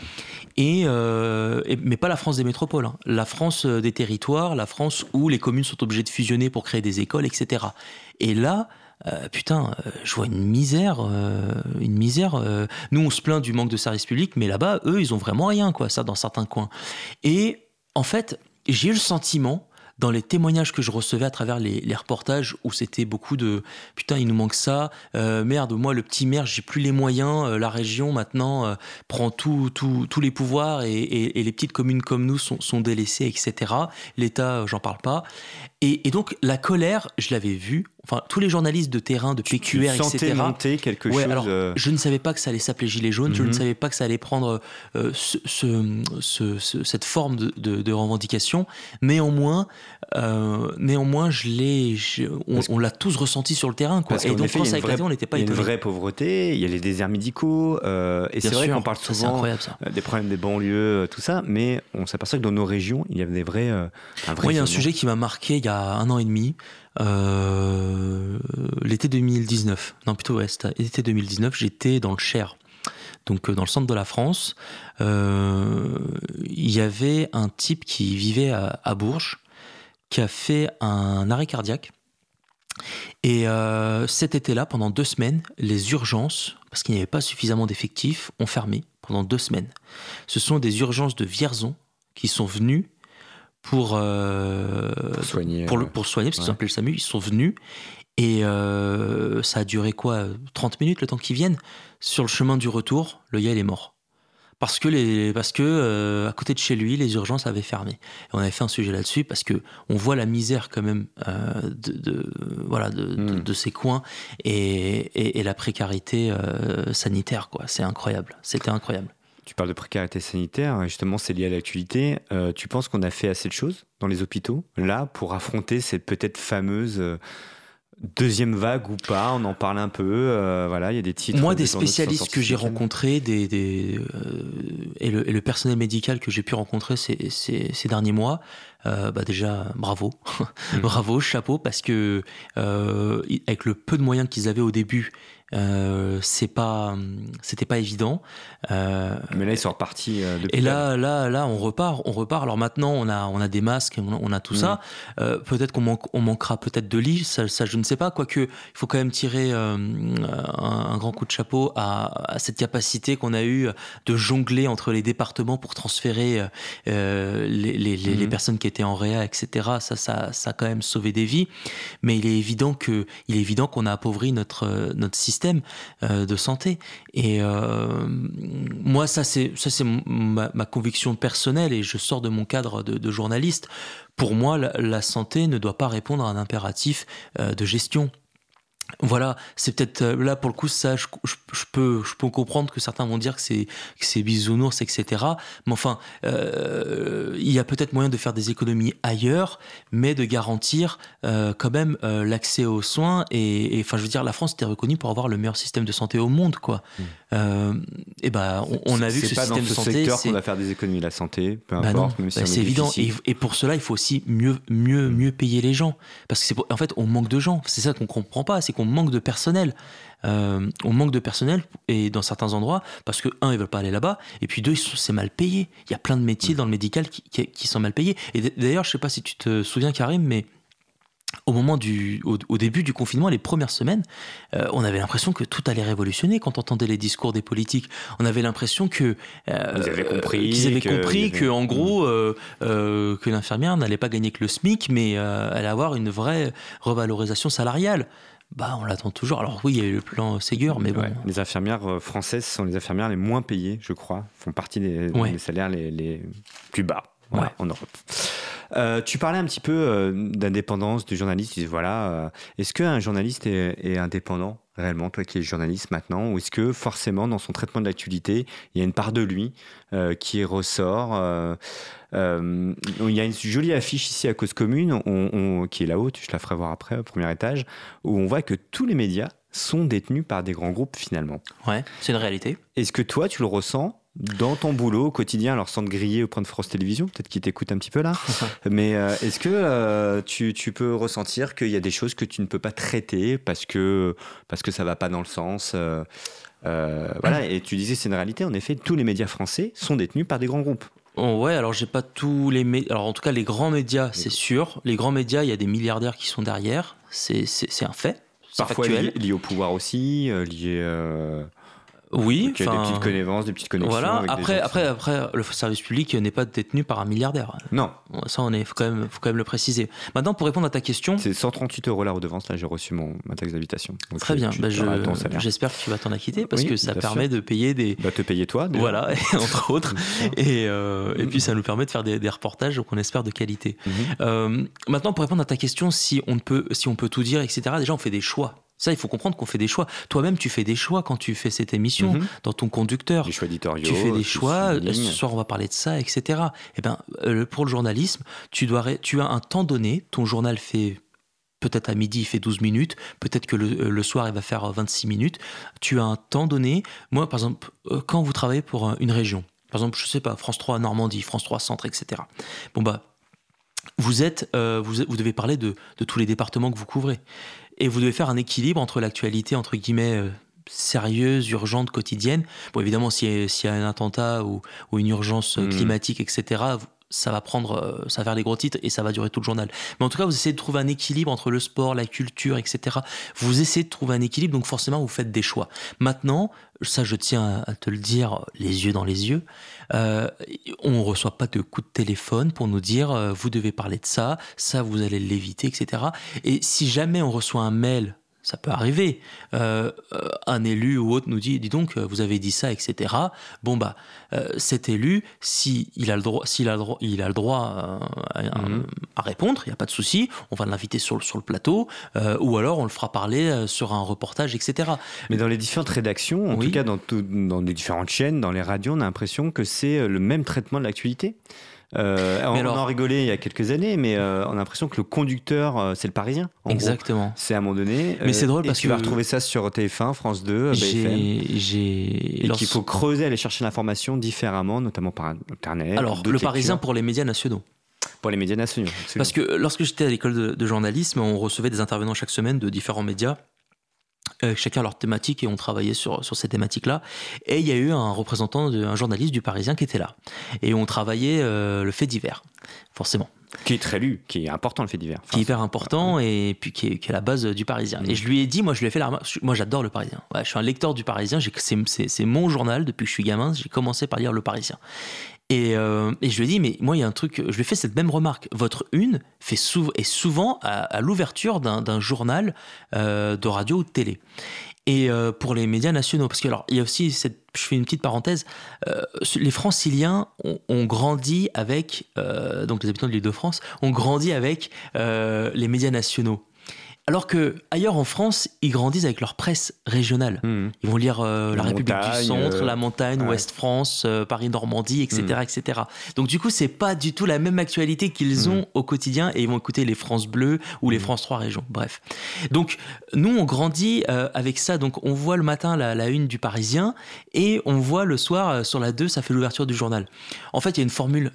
B: et, mais pas la France des métropoles, hein. la France des territoires, la France où les communes sont obligées de fusionner pour créer des écoles, etc. Et là, putain, je vois une misère, une misère. nous, on se plaint du manque de services publics, mais là-bas, eux, ils ont vraiment rien, quoi, ça, dans certains coins. Et en fait, j'ai eu le sentiment, dans les témoignages que je recevais à travers les, reportages, où c'était beaucoup de putain, il nous manque ça, euh, merde, moi le petit maire, j'ai plus les moyens, euh, la région maintenant euh, prend tous les pouvoirs et, les petites communes comme nous sont, délaissées, etc. L'État, j'en parle pas. Et, donc la colère, je l'avais vue. Enfin, tous les journalistes de terrain, de PQR,
A: tu
B: etc.
A: monter quelque chose.
B: Alors, je ne savais pas que ça allait s'appeler gilet jaune. Je ne mhm. savais pas que ça allait prendre euh, ce, cette forme de, de, revendication. Néanmoins, euh, néanmoins, je l'ai, on, l'a tous ressenti sur le terrain, quoi.
A: et donc, quand ça a on n'était pas Il y a une vraie pauvreté. Il y a les déserts médicaux. Euh, et c'est vrai qu'on parle souvent des problèmes des banlieues, tout ça, mais on s'aperçoit que dans nos régions, il y a des vrais. un
B: vrai il y a un sujet qui m'a marqué y a un an et demi, euh, l'été 2019, non plutôt ouais, l'été 2019, j'étais dans le Cher, donc euh, dans le centre de la France. Euh, il y avait un type qui vivait à, Bourges, qui a fait un arrêt cardiaque. Et cet été-là, pendant deux semaines, les urgences, parce qu'il n'y avait pas suffisamment d'effectifs, ont fermé pendant deux semaines. Ce sont des urgences de Vierzon qui sont venues pour, euh, pour soigner, pour, le, pour soigner parce qu'ils ouais. le SAMU. Ils sont venus et euh, ça a duré quoi 30 minutes le temps qu'ils viennent? Sur le chemin du retour, le gars il est mort. Parce que, les, parce que euh, à côté de chez lui, les urgences avaient fermé. Et on avait fait un sujet là-dessus parce que on voit la misère quand même de, de, voilà de, de, hmm. ces coins et, et, et la précarité sanitaire quoi. C'est incroyable. C'était incroyable.
A: Tu parles de précarité sanitaire, justement, c'est lié à l'actualité. Euh, tu penses qu'on a fait assez de choses dans les hôpitaux, là, pour affronter cette peut-être fameuse euh, deuxième vague ou pas? On en parle un peu. Euh, voilà, il y a des titres.
B: Moi, des spécialistes que j'ai rencontrés, des, des et, le, personnel médical que j'ai pu rencontrer ces, ces, derniers mois, bah déjà, bravo, mmh. bravo, chapeau, parce que avec le peu de moyens qu'ils avaient au début euh, c'est pas, c'était pas évident.
A: Euh, Mais là, ils sont repartis. Euh,
B: et là, là, là, on repart, on repart. Alors maintenant, on a, on a des masques, on a, tout ça. Mm. peut-être qu'on manque, on manquera peut-être de lits, ça, ça, je ne sais pas. Quoique, il faut quand même tirer un, grand coup de chapeau à, cette capacité qu'on a eue de jongler entre les départements pour transférer les, les, les, mm. personnes qui en réa, etc. Ça, ça, ça a quand même sauvé des vies. Mais il est évident que, il est évident qu'on a appauvri notre, notre système euh, de santé. Et euh, moi, ça c'est ça c'est ma, conviction personnelle et je sors de mon cadre de, journaliste. Pour moi, la, santé ne doit pas répondre à un impératif euh, de gestion. Voilà, c'est peut-être là pour le coup ça, je, peux je peux comprendre que certains vont dire que c'est c'est bisounours etc. Mais enfin, il y a peut-être moyen de faire des économies ailleurs, mais de garantir quand même l'accès aux soins et, enfin je veux dire la France était reconnue pour avoir le meilleur système de santé au monde quoi. Mmh. Euh, et ben on, a vu que ce système de santé
A: secteur qu'on va faire des économies la santé, peu bah importe.
B: Bah c'est évident. Et, pour cela, il faut aussi mieux mieux mm. mieux payer les gens parce que c'est en fait on manque de gens. C'est ça qu'on comprend pas, c'est qu'on manque de personnel. Euh, on manque de personnel et dans certains endroits parce que un ils veulent pas aller là-bas et puis deux c'est mal payé. Il y a plein de métiers mm. dans le médical qui, qui, qui sont mal payés. Et d'ailleurs je sais pas si tu te souviens Karim, mais au moment du, au, début du confinement, les premières semaines, euh, on avait l'impression que tout allait révolutionner quand on entendait les discours des politiques. On avait l'impression que
A: euh, ils avaient compris,
B: qu'ils avaient compris que, en gros, mm. euh, que l'infirmière n'allait pas gagner que le SMIC, mais allait avoir une vraie revalorisation salariale. bah, on l'attend toujours. Alors oui, il y a eu le plan Ségur, mais bon.
A: Les infirmières françaises sont les infirmières les moins payées, je crois, font partie des, salaires les, plus bas en Europe. Euh, tu parlais un petit peu euh, d'indépendance du journaliste. Tu disais, voilà, euh, est-ce qu'un journaliste est, indépendant réellement, toi qui es journaliste maintenant, ou est-ce que forcément dans son traitement de l'actualité, il y a une part de lui qui ressort Il y a une jolie affiche ici à Cause Commune, qui est là-haut, je la ferai voir après, au premier étage, où on voit que tous les médias sont détenus par des grands groupes finalement.
B: Ouais, c'est une réalité.
A: Est-ce que toi, tu le ressens dans ton boulot au quotidien, alors sans te griller au point de France Télévision, peut-être qu'ils t'écoutent un petit peu là, mais euh, est-ce que euh, tu, tu, peux ressentir qu'il y a des choses que tu ne peux pas traiter parce que, parce que ça va pas dans le sens euh, voilà, et tu disais c'est une réalité, en effet, tous les médias français sont détenus par des grands groupes.
B: Oh ouais, alors j'ai pas tous les médias. Alors en tout cas, les grands médias, c'est sûr. Les grands médias, il y a des milliardaires qui sont derrière. C'est un fait.
A: Parfois lié, au pouvoir aussi, lié.
B: Oui,
A: a des petites connaissances, des petites connexions.
B: Voilà. après, après, après, le service public n'est pas détenu par un milliardaire.
A: Non.
B: Ça, on est, faut quand même, faut quand même le préciser. Maintenant, pour répondre à ta question,
A: c'est 138 euros la redevance. Là, j'ai reçu mon ma taxe d'habitation.
B: Très bien. Bah, j'espère que tu vas t'en acquitter parce que ça permet de payer des.
A: Va te payer toi.
B: Voilà, entre autres. et, euh, et puis ça nous permet de faire des, des reportages qu'on espère de qualité. Mhm. euh, maintenant, pour répondre à ta question, si on peut, si on peut tout dire, etc. Déjà, on fait des choix. Ça, il faut comprendre qu'on fait des choix. Toi-même, tu fais des choix quand tu fais cette émission, mhm. dans ton conducteur.
A: Des choix éditoriaux.
B: Tu fais des choix. Ce soir, on va parler de ça, etc. Eh ben, euh, pour le journalisme, tu, dois, tu as un temps donné. Ton journal fait peut-être à midi, il fait 12 minutes. Peut-être que le, euh, soir, il va faire 26 minutes. Tu as un temps donné. Moi, par exemple, euh, quand vous travaillez pour une région, par exemple, je sais pas, France 3 Normandie, France 3 Centre, etc. Bon, bah, vous êtes, vous, vous, devez parler de, de, tous les départements que vous couvrez. Et vous devez faire un équilibre entre l'actualité, entre guillemets, euh, sérieuse, urgente, quotidienne. Bon, évidemment, s'il y, a un attentat ou, une urgence euh, mmh. climatique, etc., ça va prendre, euh, ça va faire des gros titres et ça va durer tout le journal. Mais en tout cas, vous essayez de trouver un équilibre entre le sport, la culture, etc. Vous essayez de trouver un équilibre, donc forcément, vous faites des choix. Maintenant, ça, je tiens à te le dire, les yeux dans les yeux. Euh, on ne reçoit pas de coups de téléphone pour nous dire euh, vous devez parler de ça, ça vous allez l'éviter, etc. Et si jamais on reçoit un mail ça peut arriver. Euh, un élu ou autre nous dit, dis donc, vous avez dit ça, etc. Bon bah, cet élu, s'il a le droit, s'il a le droit, il a le droit mhm. à, répondre, il n'y a pas de souci. On va l'inviter sur, sur le plateau, ou alors on le fera parler sur un reportage, etc.
A: Mais dans les différentes rédactions, en tout cas dans, dans les différentes chaînes, dans les radios, on a l'impression que c'est le même traitement de l'actualité? Euh, on, en rigolait il y a quelques années, mais euh, on a l'impression que le conducteur, euh, c'est le Parisien.
B: Exactement.
A: C'est à un moment donné.
B: Mais c'est drôle parce
A: que
B: tu
A: vas retrouver ça sur TF1, France 2, BFM.
B: J'ai.
A: Et qu'il faut creuser, aller chercher l'information différemment, notamment par Internet.
B: Alors, le Parisien pour les médias nationaux.
A: Pour les médias nationaux.
B: Parce que lorsque j'étais à l'école de, de journalisme, on recevait des intervenants chaque semaine de différents médias euh, chacun leur thématique et on travaillait sur, sur ces thématiques-là. Et il y a eu un représentant, un journaliste du Parisien qui était là. Et on travaillait euh, le fait divers, forcément.
A: Qui est très lu, qui est important le fait divers.
B: qui est hyper important et puis qui est, qui est, la base du Parisien. Et je lui ai dit, moi je lui ai fait la moi j'adore le Parisien. je suis un lecteur du Parisien, c'est mon journal depuis que je suis gamin, j'ai commencé par lire le Parisien. Euh, et, je lui ai dit, mais moi, il y a un truc, je lui ai fait cette même remarque. Votre une fait souvent, est souvent à, l'ouverture d'un journal euh, de radio ou de télé. Et euh, pour les médias nationaux, parce que alors, il y a aussi cette, je fais une petite parenthèse, les franciliens ont, grandi avec, donc les habitants de l'île de France, ont grandi avec les médias nationaux. Alors que ailleurs en France, ils grandissent avec leur presse régionale. Mmh. Ils vont lire euh, La, République du Centre, La Montagne, Ouest France, euh, Paris Normandie, etc., mmh. etc. Donc du coup, c'est pas du tout la même actualité qu'ils mmh. ont au quotidien et ils vont écouter les France Bleu ou les France 3 régions. Bref. Donc nous, on grandit euh, avec ça. Donc on voit le matin la, la, une du Parisien et on voit le soir sur la 2, ça fait l'ouverture du journal. En fait, il y a une formule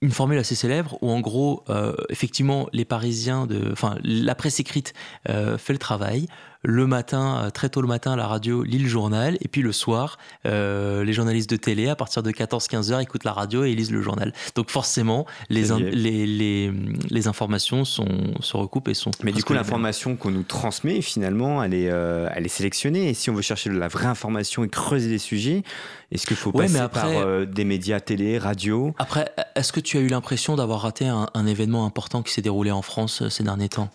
B: une formule assez célèbre où en gros, euh, effectivement, les Parisiens, de, enfin, la presse écrite euh, fait le travail, le matin, euh, très tôt le matin, la radio lit le journal, et puis le soir, euh, les journalistes de télé, à partir de 14-15 heures, écoutent la radio et lisent le journal. Donc forcément, les, les, les, les, informations sont, se recoupent et sont...
A: Mais du coup, l'information qu'on nous transmet, finalement, elle est, euh, elle est sélectionnée, et si on veut chercher de la vraie information et creuser des sujets, est-ce qu'il faut passer par des médias télé, radio?
B: Après, est-ce que tu as eu l'impression d'avoir raté un, un événement important qui s'est déroulé en France ces derniers temps?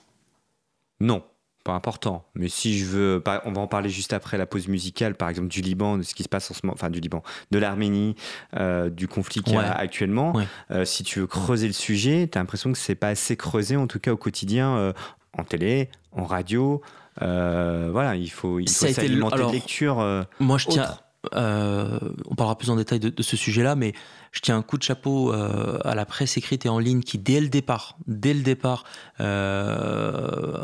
A: Non pas important. Mais si je veux, on va en parler juste après la pause musicale, par exemple du Liban, de ce qui se passe en ce moment, enfin du Liban, de l'Arménie, euh, du conflit qu'il y a actuellement. Euh, si tu veux creuser le sujet, tu as l'impression que c'est pas assez creusé, en tout cas au quotidien, euh, en télé, en radio. voilà, il faut, il faut s'alimenter de lecture.
B: moi, je tiens. on parlera plus en détail de, de ce sujet-là, mais je tiens un coup de chapeau euh, à la presse écrite et en ligne qui, dès le départ, dès le départ, euh,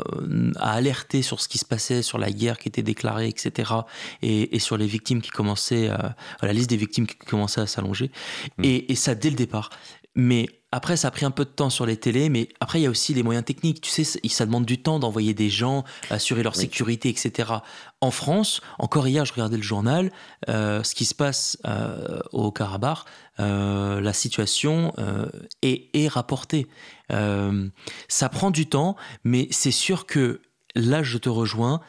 B: a alerté sur ce qui se passait, sur la guerre qui était déclarée, etc., et, sur les victimes qui commençaient, euh, la liste des victimes qui commençait à s'allonger, mmh. et, et ça dès le départ. Mais après, ça a pris un peu de temps sur les télés, mais après, il y a aussi les moyens techniques. Tu sais, ça demande du temps d'envoyer des gens, assurer leur sécurité, etc. En France, encore hier, je regardais le journal, euh, ce qui se passe euh, au Karabakh, euh, la situation est, est, rapportée. ça prend du temps, mais c'est sûr que là, je te rejoins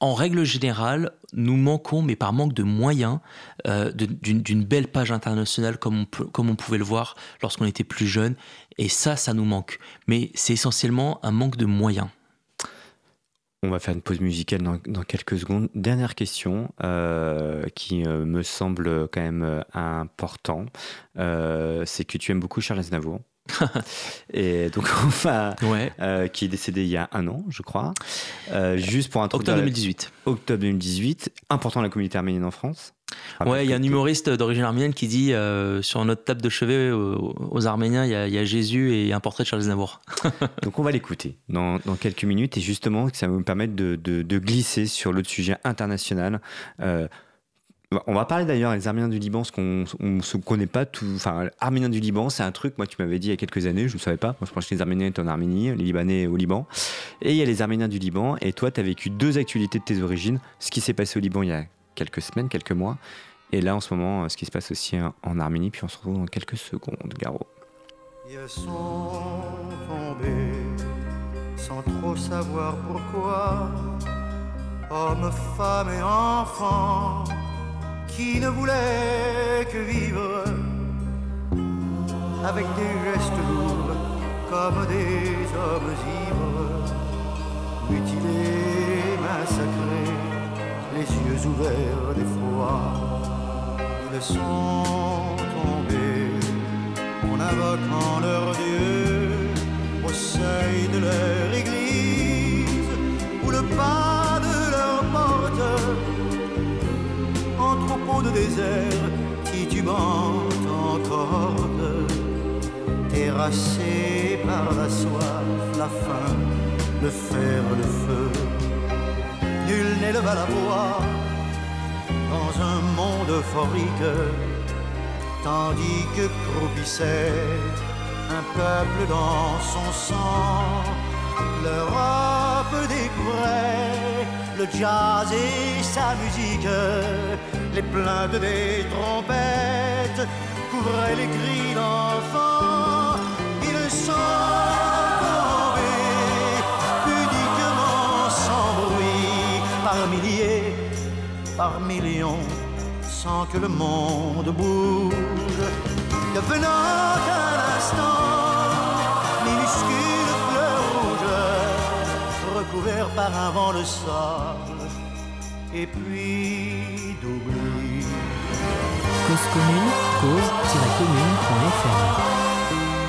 B: en règle générale, nous manquons, mais par manque de moyens, euh, d'une belle page internationale comme on, pouvait le voir lorsqu'on était plus jeune. Et ça, ça nous manque. Mais c'est essentiellement un manque de moyens.
A: On va faire une pause musicale dans, quelques secondes. Dernière question euh, qui euh, me semble quand même important. c'est que tu aimes beaucoup Charles Aznavour. et donc enfin euh, qui est décédé il y a un an je crois. Euh, juste pour un
B: octobre 2018
A: octobre 2018 important la communauté arménienne en France.
B: Ouais il y a un humoriste d'origine arménienne qui dit euh, sur notre table de chevet aux, Arméniens il y, a, Jésus et un portrait de Charles Aznavour.
A: Donc on va l'écouter dans, quelques minutes. Et justement ça va me permettre de, de glisser sur l'autre sujet international on va parler d'ailleurs des Arméniens du Liban, parce qu'on ne se connaît pas tout. Enfin, Arméniens du Liban, c'est un truc, moi, tu m'avais dit il y a quelques années, je ne savais pas. Moi, je pensais que les Arméniens étaient en Arménie, les Libanais au Liban. Et il y a les Arméniens du Liban, et toi, tu as vécu deux actualités de tes origines. Ce qui s'est passé au Liban il y a quelques semaines, quelques mois, et là, en ce moment, ce qui se passe aussi en Arménie, puis on se retrouve dans quelques secondes, Garo.
C: Ils sont tombés sans trop savoir pourquoi, hommes, femmes et enfants qui ne voulait que vivre avec des gestes lourds comme des hommes ivres, mutilés, massacrés, les yeux ouverts d'effroi. Ils sont tombés en invoquant leur Dieu au seuil de leur église où le pas de désert titubant encore terrassé par la soif, la faim, le fer, le feu. Nul n'éleva la voix dans un monde euphorique, tandis que croupissait un peuple dans son sang. L'Europe découvrait le jazz et sa musique les plaintes des trompettes couvraient les cris d'enfants. Ils sont tombés pudiquement sans bruit, par milliers, par millions, sans que le monde bouge, devenant un instant minuscule fleur rouge, recouvert par un vent de sable, et puis
D: Cause commune, cause-commune.fr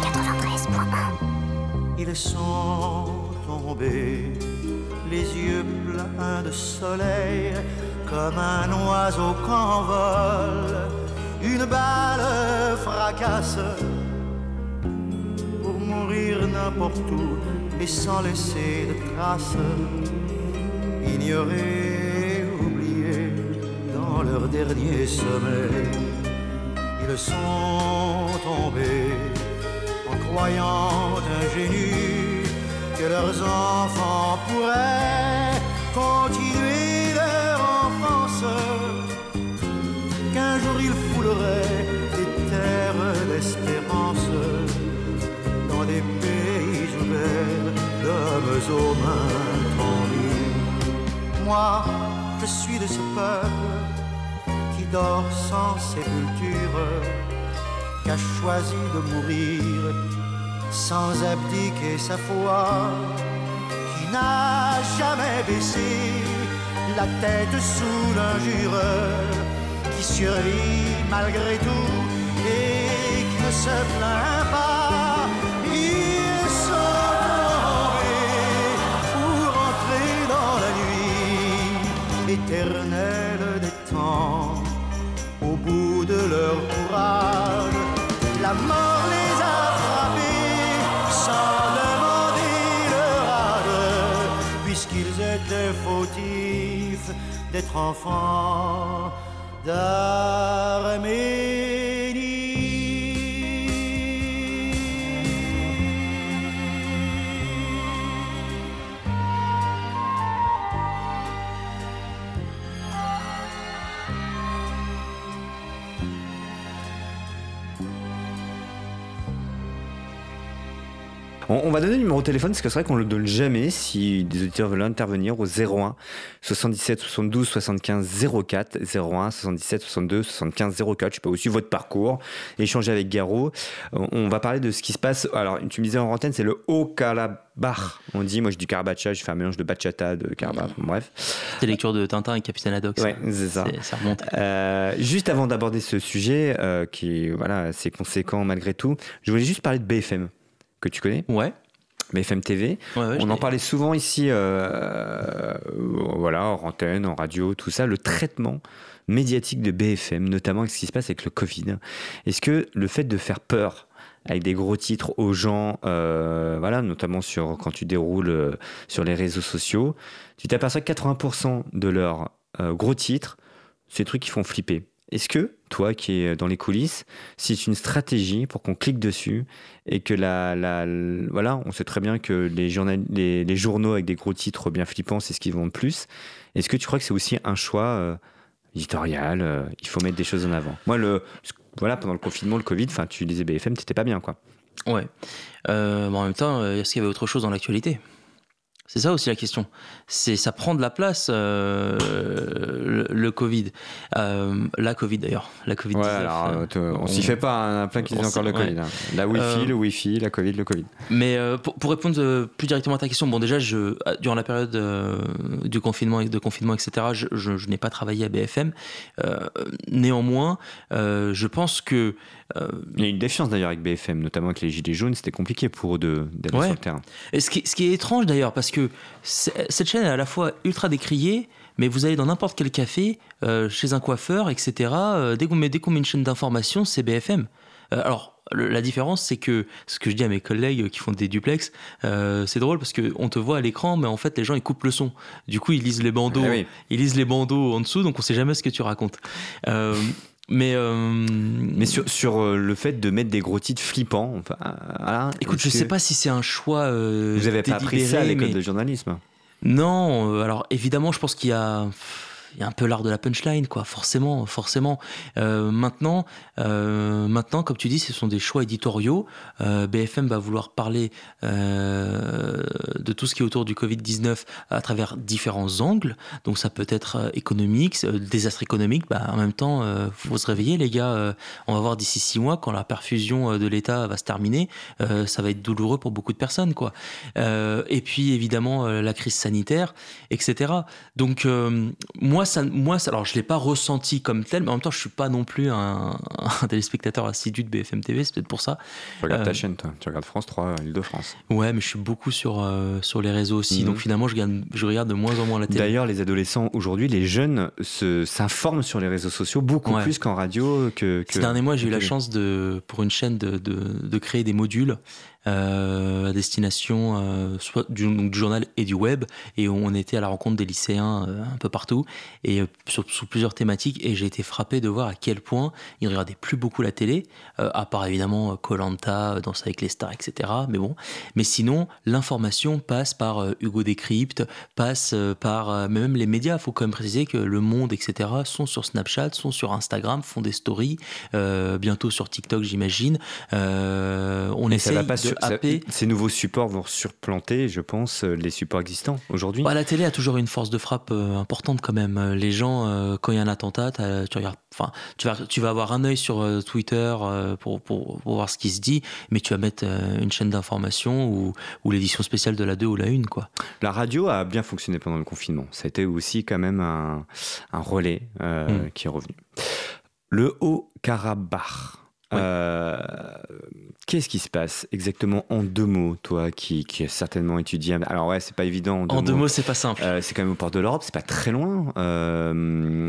C: 93.1 Ils sont tombés, les yeux pleins de soleil, comme un oiseau qu'envole une balle fracasse. Pour mourir n'importe où et sans laisser de traces, ignorés, oubliés dans leur dernier sommeil ils sont tombés en croyant ingénus que leurs enfants pourraient continuer leur enfance, qu'un jour ils fouleraient des terres d'espérance dans des pays ouverts d'hommes aux mains tendues. Moi, je suis de ce peuple dort sans sépulture, qu'a choisi de mourir sans abdiquer sa foi, qui n'a jamais baissé la tête sous l'injure, qui survit malgré tout et qui ne se plaint pas. Ils sont tombés pour entrer dans la nuit éternelle d'être enfants
A: On, on va donner le numéro de téléphone parce que c'est vrai qu'on le donne jamais si des auditeurs veulent intervenir au 01 77 72 75 04 01 77 62 75 04. Je pas aussi votre parcours, échanger avec Garo. On, on va parler de ce qui se passe. Alors, tu me disais en antenne, c'est le haut calabar. On dit, moi je dis carabacha, je fais un mélange de bachata, de caraba, bref.
B: C'est lecture de Tintin et Capitaine Haddock.
A: Ouais, c'est ça.
B: C'est- Ça remonte.
A: Euh, juste avant d'aborder ce sujet, euh, qui voilà, assez conséquent malgré tout, je voulais juste parler de BFM, que tu connais,
B: Ouais.
A: BFM TV.
B: ouais, ouais, je
A: On en
B: l'ai-
A: parlait souvent ici, euh, voilà, en antenne, en radio, tout ça, le traitement médiatique de BFM, notamment avec ce qui se passe avec le Covid. Est-ce que le fait de faire peur avec des gros titres aux gens, euh, voilà, notamment sur quand tu déroules euh, sur les réseaux sociaux, tu t'aperçois que 80% de leurs euh, gros titres, c'est des trucs qui font flipper. Est-ce que toi qui es dans les coulisses, c'est une stratégie pour qu'on clique dessus et que la, voilà, on sait très bien que les, journaux avec des gros titres bien flippants, c'est ce qu'ils vendent plus. Est-ce que tu crois que c'est aussi un choix euh, éditorial euh, Il faut mettre des choses en avant? Moi, le, voilà, pendant le confinement, le Covid, tu lisais BFM, t'étais pas bien, quoi.
B: Ouais. Euh, mais en même temps, est-ce qu'il y avait autre chose dans l'actualité? C'est ça aussi la question. C'est ça prend de la place euh, le, le Covid, Euh, la Covid d'ailleurs, la Covid.
A: Ouais, alors, euh, on, s'y fait pas, hein, un plein qui disent encore le
B: ouais.
A: Covid. hein. La Wi-Fi,
B: Euh,
A: le Wi-Fi, la Covid, le Covid.
B: Mais pour, pour répondre plus directement à ta question, bon déjà, je, durant la période du confinement et de confinement, etc., je, je- je n'ai pas travaillé à BFM. Néanmoins, je pense que euh,
A: Il y a une défiance d'ailleurs avec BFM, notamment avec les Gilets jaunes, c'était compliqué pour eux d'aller
B: Ouais.
A: sur le terrain.
B: Et ce qui, ce qui est étrange d'ailleurs, parce que cette chaîne est à la fois ultra décriée, mais vous allez dans n'importe quel café, euh, chez un coiffeur, etc. euh, dès qu'on met, qu'on met une chaîne d'information, c'est BFM. Alors, le- la différence, c'est que ce que je dis à mes collègues qui font des duplex, euh, c'est drôle parce qu'on te voit à l'écran, mais en fait, les gens ils coupent le son. Du coup, ils lisent les bandeaux,
A: Ah oui.
B: ils lisent les bandeaux en dessous, donc on sait jamais ce que tu racontes. Euh, mais euh,
A: Mais sur, sur euh, le fait de mettre des gros titres flippants, enfin, euh, voilà,
B: écoute, je
A: est-ce
B: sais pas si c'est un choix. euh,
A: Vous avez pas appris ça à l'école
B: mais-
A: de journalisme?
B: Non, alors évidemment, je pense qu'il y a, y a un peu l'art de la punchline, quoi. Forcément, forcément. Euh, maintenant, euh, maintenant, comme tu dis, ce sont des choix éditoriaux. Euh, BFM va vouloir parler de tout ce qui est autour du Covid-19 à travers différents angles. Donc ça peut être économique, désastre économique. Bah, en même temps, euh, faut se réveiller, les gars. On va voir d'ici six mois, quand la perfusion de l'État va se terminer, ça va être douloureux pour beaucoup de personnes, quoi. Et puis évidemment la crise sanitaire, etc. Donc moi, ça, moi, ça- alors je l'ai pas ressenti comme tel, mais en même temps, je suis pas non plus un, un téléspectateur assidu de BFM TV, c'est peut-être pour ça.
A: Tu regardes ta
B: Euh,
A: chaîne, toi. Tu regardes France 3, Île-de-France.
B: Ouais, mais je suis beaucoup sur euh, sur les réseaux aussi,
A: Mhm.
B: donc finalement, je, gagne, je regarde de moins en moins la télé.
A: D'ailleurs, les adolescents aujourd'hui, les jeunes s'informent sur les réseaux sociaux beaucoup
B: Ouais.
A: plus qu'en radio que. que
B: Ces derniers mois, j'ai eu la chance de, pour une chaîne de, de, de créer des modules à destination euh, soit du, donc du journal et du web. Et on était à la rencontre des lycéens euh, un peu partout et euh, sur, plusieurs thématiques. Et j'ai été frappé de voir à quel point ils regardaient plus beaucoup la télé, euh, à part évidemment Colanta, Danse avec les stars, etc. Mais bon, mais sinon, l'information passe par euh, Hugo Décrypte, passe euh, par euh, mais même les médias. Il faut quand même préciser que Le Monde, etc. sont sur Snapchat, sont sur Instagram, font des stories, euh, bientôt sur TikTok, j'imagine. Euh, on
A: Et ça
B: essaye
A: va pas
B: de-
A: sur,
B: AP.
A: ces nouveaux supports vont surplanter, je pense, euh, les supports existants aujourd'hui.
B: Bah, la télé a toujours une force de frappe euh, importante quand même. Euh, Les gens, quand il y a un attentat, tu regardes, enfin, tu vas, tu vas avoir un œil sur Twitter pour, pour, pour voir ce qui se dit, mais tu vas mettre une chaîne d'information ou, ou l'édition spéciale de la 2 ou la 1, quoi.
A: La radio a bien fonctionné pendant le confinement. Ça a été aussi quand même un, un relais euh,
B: Mm.
A: qui est revenu. Le Haut-Karabakh.
B: Ouais.
A: Euh, Qu'est-ce qui se passe exactement en deux mots, toi qui, qui as certainement étudié? Alors ouais, c'est pas évident. En deux
B: En deux
A: mots.
B: c'est pas simple.
A: Euh, c'est quand même au port de l'Europe, c'est pas très loin. Euh,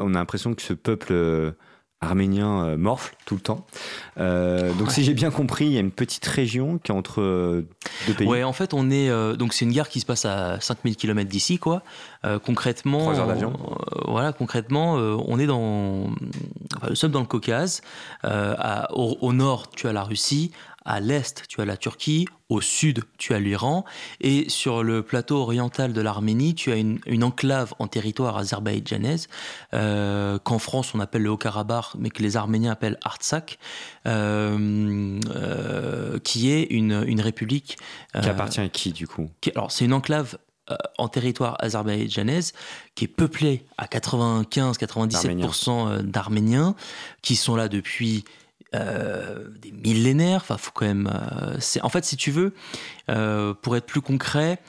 A: on a l'impression que ce peuple arménien morfle tout le temps. Euh, donc si j'ai bien compris, il y a une petite région qui est entre deux pays.
B: Ouais, en fait, on est euh, donc c'est une guerre qui se passe à 5000 km d'ici, quoi. Euh, concrètement, euh, voilà, concrètement, euh, on est dans, enfin, nous sommes dans le Caucase. À- au, au nord, tu as la Russie. À l'est, tu as la Turquie. Au sud, tu as l'Iran. Et sur le plateau oriental de l'Arménie, tu as une, une enclave en territoire azerbaïdjanaise euh, qu'en France on appelle le Haut-Karabakh, mais que les Arméniens appellent Artsakh, euh, euh, qui est une, une république
A: Qui appartient à qui du coup?
B: qui- alors c'est une enclave en territoire azerbaïdjanaise qui est peuplée à 95-97% euh, d'Arméniens qui sont là depuis euh, des millénaires. Enfin, faut quand même. euh, c'est en fait, si tu veux, euh, pour être plus concret,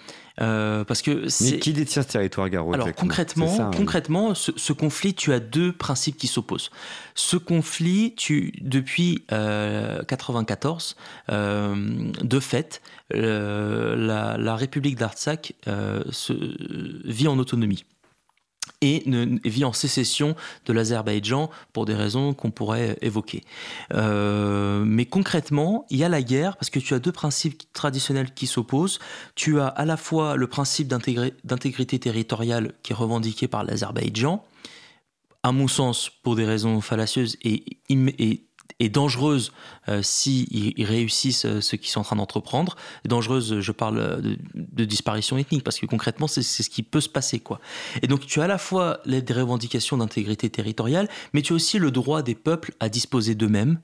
B: euh, parce que
A: Mais qui détient ce territoire, Garo
B: alors concrètement,
A: ça, hein.
B: concrètement, ce, ce conflit, tu as deux principes qui s'opposent. Ce conflit, tu depuis euh, 94, euh, de fait, euh, la, la République d'Artsakh euh, vit en autonomie et vit en sécession de l'Azerbaïdjan pour des raisons qu'on pourrait évoquer. Euh, mais concrètement, il y a la guerre parce que tu as deux principes traditionnels qui s'opposent. Tu as à la fois le principe d'intégrité territoriale qui est revendiqué par l'Azerbaïdjan, à mon sens pour des raisons fallacieuses et, et, et dangereuses euh, si réussissent euh, ce qu'ils sont en train d'entreprendre. Dangereuse, je parle euh, de, disparition ethnique parce que concrètement c'est ce qui peut se passer quoi. Et donc tu as à la fois les revendications d'intégrité territoriale, mais tu as aussi le droit des peuples à disposer d'eux-mêmes,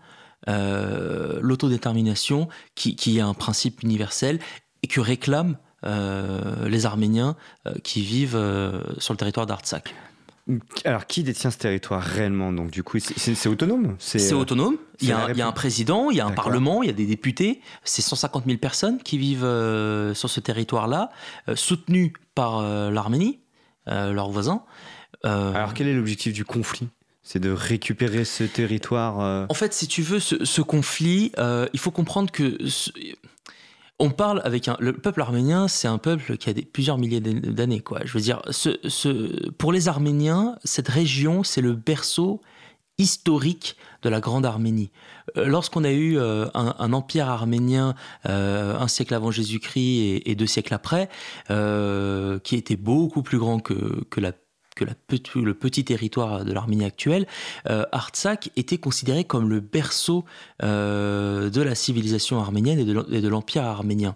B: l'autodétermination qui, est un principe universel et que réclament les Arméniens qui vivent sur le territoire d'Artsakh.
A: Alors qui détient ce territoire réellement Donc du coup, c'est- autonome?
B: C'est
A: euh,
B: autonome. Il y, a un, il y a un
A: République.
B: président, il y a un parlement, il y a des députés. C'est 150 000 personnes qui vivent euh, sur ce territoire-là, euh, soutenues par euh, l'Arménie, leurs voisins.
A: Alors quel est l'objectif du conflit? C'est de récupérer ce territoire
B: En fait, si tu veux, ce, ce conflit, il faut comprendre que ce- on parle avec un, le peuple arménien, c'est un peuple qui a des, plusieurs milliers d'an- d'années, quoi. Je veux dire, pour les Arméniens, cette région, c'est le berceau historique de la Grande Arménie. Euh, Lorsqu'on a eu euh, un, empire arménien euh, un siècle avant Jésus-Christ et, deux siècles après, qui était beaucoup plus grand que, que la que la le petit territoire de l'Arménie actuelle, euh, Artsakh était considéré comme le berceau euh, de la civilisation arménienne et de l'empire arménien.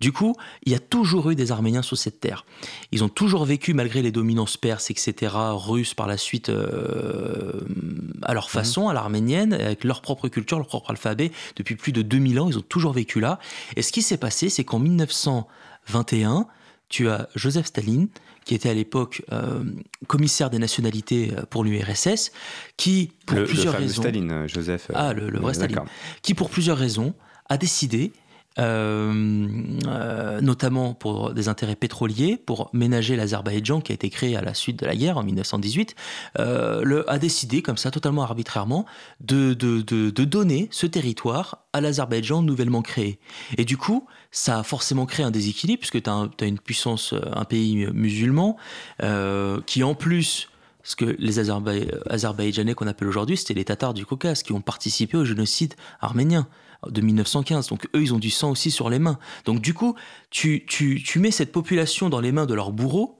B: Du coup, il y a toujours eu des Arméniens sur cette terre. Ils ont toujours vécu, malgré les dominances perses, etc., russes par la suite, euh, à leur façon, à l'arménienne, avec leur propre culture, leur propre alphabet. Depuis plus de 2000 ans, ils ont toujours vécu là. Et ce qui s'est passé, c'est qu'en 1921, tu as Joseph Staline, qui était à l'époque euh, commissaire des nationalités euh, pour l'URSS, qui, pour
A: le, le
B: plusieurs
A: fameux
B: raisons,
A: Staline, euh, Joseph.
B: Ah, le- le vrai Staline. qui pour plusieurs raisons a décidé, notamment pour des intérêts pétroliers, pour ménager l'Azerbaïdjan qui a été créé à la suite de la guerre en 1918, euh, a décidé comme ça totalement arbitrairement de, donner ce territoire à l'Azerbaïdjan nouvellement créé. Et du coup, ça a forcément créé un déséquilibre puisque tu as, une puissance, euh, un pays musulman euh, qui en plus ce que les Azerbaï- Azerbaïdjanais qu'on appelle aujourd'hui, c'était les Tatars du Caucase qui ont participé au génocide arménien de 1915. Donc eux, ils ont du sang aussi sur les mains. Donc du coup, tu, tu, tu mets cette population dans les mains de leurs bourreaux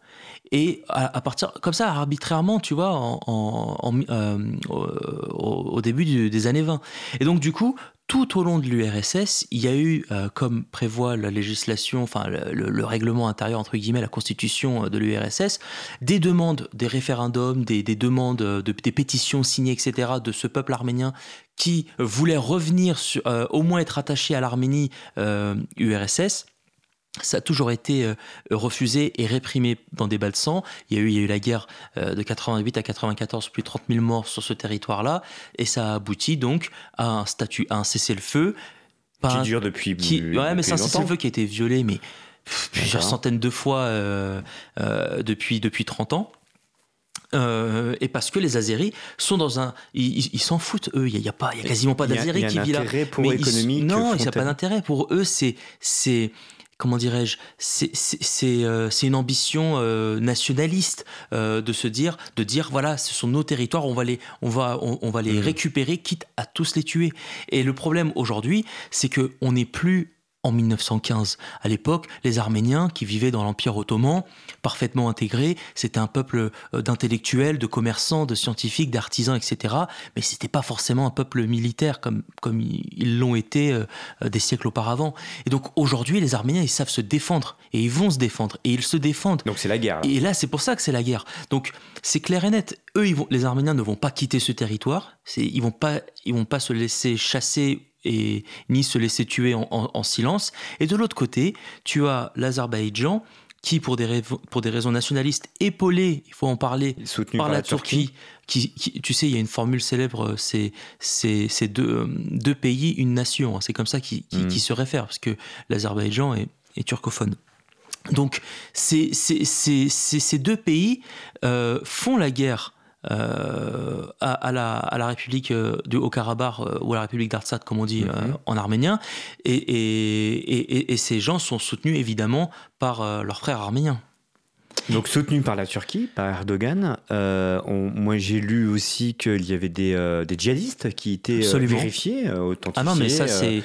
B: et à, partir comme ça arbitrairement, tu vois, euh, au, début des années 20. Et donc du coup, tout au long de l'URSS, il y a eu, euh, comme prévoit la législation, enfin le, le- le règlement intérieur entre guillemets, la constitution euh, de l'URSS, des demandes, des référendums, des, des demandes, de, des pétitions signées, etc. de ce peuple arménien qui voulaient revenir, sur, euh, au moins être attachés à l'Arménie euh, URSS, ça a toujours été euh, refusé et réprimé dans des bas de sang. Il y a eu, il y a eu la guerre euh, de 88 à 94, plus de 30 000 morts sur ce territoire-là, et ça a abouti donc à un statut, à un cessez-le-feu.
A: Qui
B: un-
A: dure depuis.
B: qui, ouais, mais c'est un cessez-le-feu qui a été violé, mais pff, plusieurs centaines de fois euh, euh, depuis, depuis 30 ans. Euh, et parce que les Azéris sont dans un. Ils s'en foutent, eux. Il n'y a, a pas- il y a quasiment pas d'Azéris
A: il y a
B: qui vivent là.
A: pour
B: Mais ils- non, il n'y a pas d'intérêt. Pour eux, c'est. c'est Comment dirais-je C'est euh, une ambition euh, nationaliste euh, de se dire, de dire voilà, ce sont nos territoires, on va les, on va, on, on va les
A: Mhm.
B: récupérer, quitte à tous les tuer. Et le problème aujourd'hui, c'est que on n'est plus en 1915. À l'époque, les Arméniens qui vivaient dans l'Empire ottoman, parfaitement intégrés, c'était un peuple euh, d'intellectuels, de commerçants, de scientifiques, d'artisans, etc. Mais c'était pas forcément un peuple militaire comme, comme ils l'ont été euh, euh, des siècles auparavant. Et donc aujourd'hui, les Arméniens, ils savent se défendre. Et ils vont se défendre. Et ils se défendent.
A: Donc c'est la guerre.
B: Et là, c'est pour ça que c'est la guerre. Donc, c'est clair et net. Eux, ils vont, les Arméniens ne vont pas quitter ce territoire. Ils vont pas, ils vont pas se laisser chasser et ni se laisser tuer en, en- en silence. Et de l'autre côté, tu as l'Azerbaïdjan qui, pour des, raisons- pour des raisons nationalistes, épaulé, il faut en parler, par la Turquie, qui, qui- tu sais, il y a une formule célèbre, c'est deux, deux pays, une nation. hein. C'est comme ça
A: Mhm.
B: qu'ils se réfèrent, parce que l'Azerbaïdjan est, est turcophone. Donc, ces deux pays euh, font la guerre euh, à, à la, à la République euh, du Haut-Karabakh euh, ou à la République d'Artsakh, comme on dit
A: Mhm.
B: en arménien, et, et, et- et- et ces gens sont soutenus évidemment par leurs frères arméniens.
A: Donc soutenu par la Turquie, par Erdogan. Euh, on- moi j'ai lu aussi qu'il y avait des, euh, des djihadistes qui étaient euh, vérifiés, authentifiés,
B: Ah non, mais ça, c'est.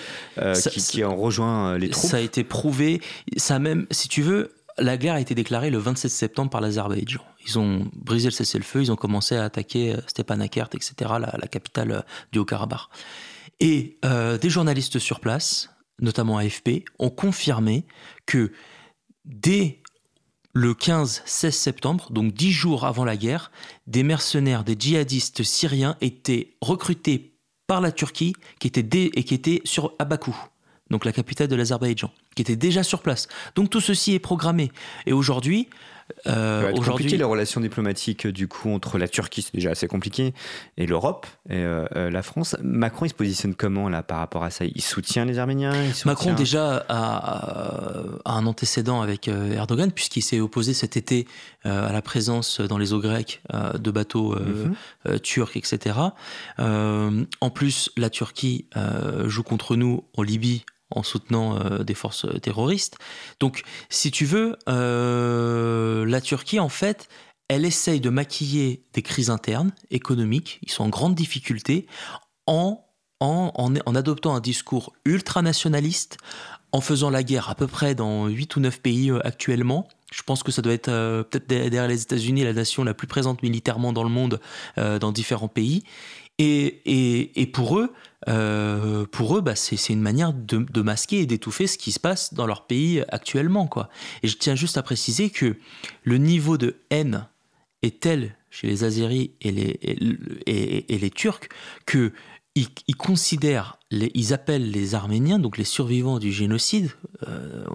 A: qui, qui ont rejoint les troupes.
B: Ça a été prouvé. Ça même, si tu veux, la guerre a été déclarée le 27 septembre par l'Azerbaïdjan. Ils ont brisé le cessez-le-feu, ils ont commencé à attaquer euh, Stepanakert, etc., la, capitale euh, du Haut-Karabakh. Et euh, des journalistes sur place, notamment AFP, ont confirmé que dès le 15-16 septembre, donc dix jours avant la guerre, des mercenaires, des djihadistes syriens étaient recrutés par la Turquie qui étaient dé- et qui étaient sur à Bakou, donc la capitale de l'Azerbaïdjan, qui étaient déjà sur place. Donc tout ceci est programmé. Et aujourd'hui, euh, aujourd'hui,
A: les relations diplomatiques du coup entre la Turquie, c'est déjà assez compliqué, et l'Europe et euh, euh, la France. Macron il se positionne comment là par rapport à ça? Il soutient les Arméniens? Il soutient-
B: Macron déjà a, a un antécédent avec euh, Erdogan puisqu'il s'est opposé cet été euh, à la présence dans les eaux grecques euh, de bateaux euh,
A: Mhm.
B: euh, turcs, etc. Euh, en plus, la Turquie euh, joue contre nous en Libye en soutenant euh, des forces terroristes. Donc, si tu veux, euh, la Turquie, en fait, elle essaye de maquiller des crises internes, économiques, ils sont en grande difficulté, en, en, adoptant un discours ultranationaliste, en faisant la guerre à peu près dans 8 ou 9 pays euh, actuellement. Je pense que ça doit être euh, peut-être derrière les États-Unis la nation la plus présente militairement dans le monde, euh, dans différents pays. Et, pour eux, euh, pour eux, bah, c'est une manière de, masquer et d'étouffer ce qui se passe dans leur pays actuellement, quoi. Et je tiens juste à préciser que le niveau de haine est tel chez les Azéris et les, Turcs que ils, ils considèrent, les, ils appellent les Arméniens, donc les survivants du génocide, euh,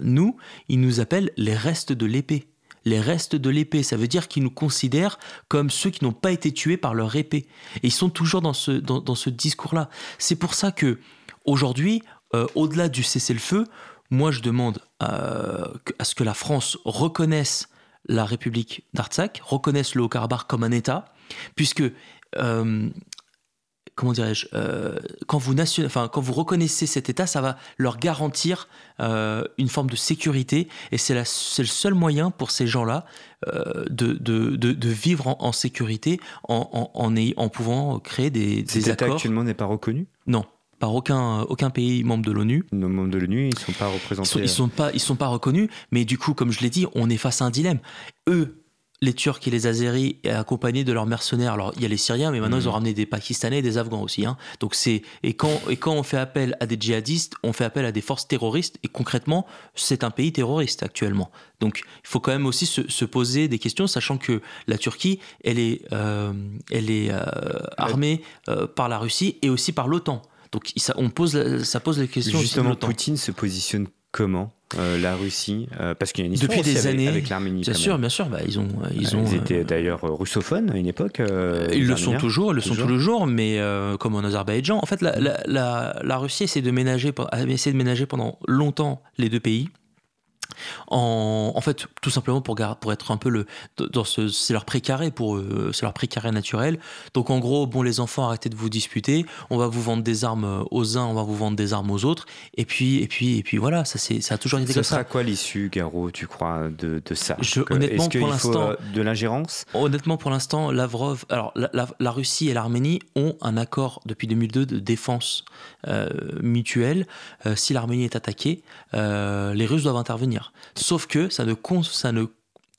B: nous, ils nous appellent les restes de l'épée. Les restes de l'épée, ça veut dire qu'ils nous considèrent comme ceux qui n'ont pas été tués par leur épée. Et ils sont toujours dans ce, dans, ce discours-là. C'est pour ça que aujourd'hui, euh, au-delà du cessez-le-feu, moi je demande euh, à ce que la France reconnaisse la République d'Artsakh, reconnaisse le Haut-Karabakh comme un État, puisque euh, comment dirais-je, euh, quand, vous nation- enfin, quand vous reconnaissez cet État, ça va leur garantir euh, une forme de sécurité, et c'est la- le seul moyen pour ces gens-là euh, de, de, de- de vivre en, en sécurité en, en, pouvant créer des,
A: Cet
B: des
A: État
B: accords.
A: actuellement n'est pas reconnu?
B: Non, par aucun, aucun pays membre de l'ONU.
A: Nos membres de l'ONU, ils ne sont pas
B: Ils
A: représentés.
B: sont, ils sont pas, ils sont pas reconnus, mais du coup, comme je l'ai dit, on est face à un dilemme. Eux, les Turcs et les Azeris accompagnés de leurs mercenaires. Alors il y a les Syriens, mais maintenant
A: Mhm.
B: ils ont ramené des Pakistanais et des Afghans aussi. hein. Donc c'est et quand et quand on fait appel à des djihadistes, on fait appel à des forces terroristes. Et concrètement, c'est un pays terroriste actuellement. Donc il faut quand même aussi se, se poser des questions, sachant que la Turquie, elle est euh, elle est euh, armée euh, par la Russie et aussi par l'OTAN. Donc ça, on pose ça pose les questions
A: Justement. Poutine se positionne comment euh, La Russie euh, Parce qu'il y a une histoire
B: Depuis des
A: avec,
B: années,
A: avec l'Arménie.
B: Bien sûr, bien sûr. Bah, ils ont ils ont
A: Ils
B: euh,
A: étaient d'ailleurs russophones à une époque.
B: Ils le sont toujours, ils le sont
A: Toujours.
B: tous les jours, mais comme en Azerbaïdjan. En fait, la, la, la, la Russie essaie de ménager, a essayé de ménager pendant longtemps les deux pays. En, en fait, tout simplement pour, pour être un peu le. Dans ce, c'est leur précaré pour eux, c'est leur précaré naturel. Donc en gros, bon, les enfants, arrêtez de vous disputer. On va vous vendre des armes aux uns, on va vous vendre des armes aux autres. Et puis, et puis, et puis voilà, ça, c'est, ça a toujours été
A: Ce
B: comme
A: sera
B: ça.
A: quoi l'issue, Garo, tu crois, de, de ça?
B: Je- honnêtement, pour l'instant-
A: de l'ingérence?
B: Honnêtement, pour l'instant, Lavrov, alors la, la- la Russie et l'Arménie ont un accord depuis 2002 de défense euh, mutuelle. Euh, si l'Arménie est attaquée, euh, les Russes doivent intervenir. Sauf que ça ne, ça ne,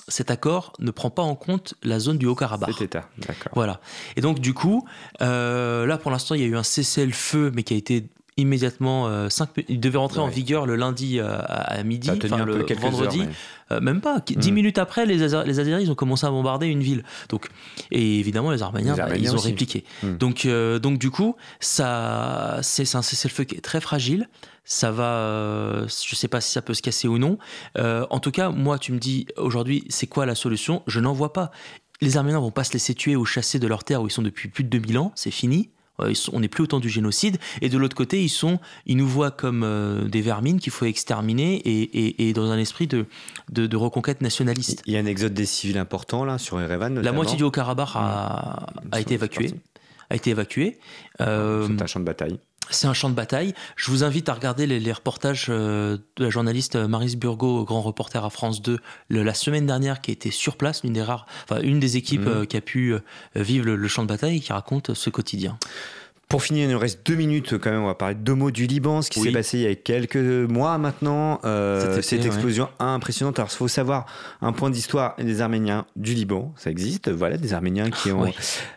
B: cet accord ne prend pas en compte la zone du Haut-Karabakh.
A: Cet état, d'accord.
B: Voilà. Et donc, du coup, euh, là, pour l'instant, il y a eu un cessez-le-feu, mais qui a été immédiatement. euh, il devait rentrer en vigueur le lundi euh, à, midi, enfin le vendredi.
A: heures, mais-
B: même pas. Dix
A: Mm.
B: minutes après, les, les ont commencé à bombarder une ville. Donc, et évidemment, les Arméniens,
A: Les
B: bah, ils ont répliqué.
A: Mm.
B: Donc, donc, du coup, ça, c'est un cessez-le-feu qui est très fragile. Ça va, euh, je sais pas si ça peut se casser ou non. Euh, en tout cas, moi, tu me dis aujourd'hui, c'est quoi la solution? Je n'en vois pas. Les Arméniens vont pas se laisser tuer ou chasser de leur terre où ils sont depuis plus de 2000 ans. C'est fini. Euh, sont- on n'est plus au temps du génocide. Et de l'autre côté, ils, sont, ils nous voient comme euh, des vermines qu'il faut exterminer et, et- et dans un esprit de, de, de reconquête nationaliste.
A: Il y a un exode des civils important là sur Erevan.
B: La moitié du Haut-Karabakh a, a été évacuée.
A: partis.
B: A été évacuée. Euh,
A: C'est un champ de bataille.
B: C'est un champ de bataille. Je vous invite à regarder les, les reportages euh, de la journaliste Marise Burgot, grand reporter à France 2, le- la semaine dernière, qui était sur place, l'une des rares, enfin une des équipes
A: Mhm.
B: euh, qui a pu euh, vivre le, le champ de bataille et qui raconte ce quotidien.
A: Pour finir, il nous reste deux minutes quand même. On va parler de deux mots du Liban, ce qui
B: Oui.
A: s'est passé il y a quelques mois maintenant. Euh, cette
B: ouais.
A: explosion impressionnante. Alors, il faut savoir un point d'histoire des Arméniens du Liban. Ça existe. Voilà, des Arméniens qui ont.
B: Oui.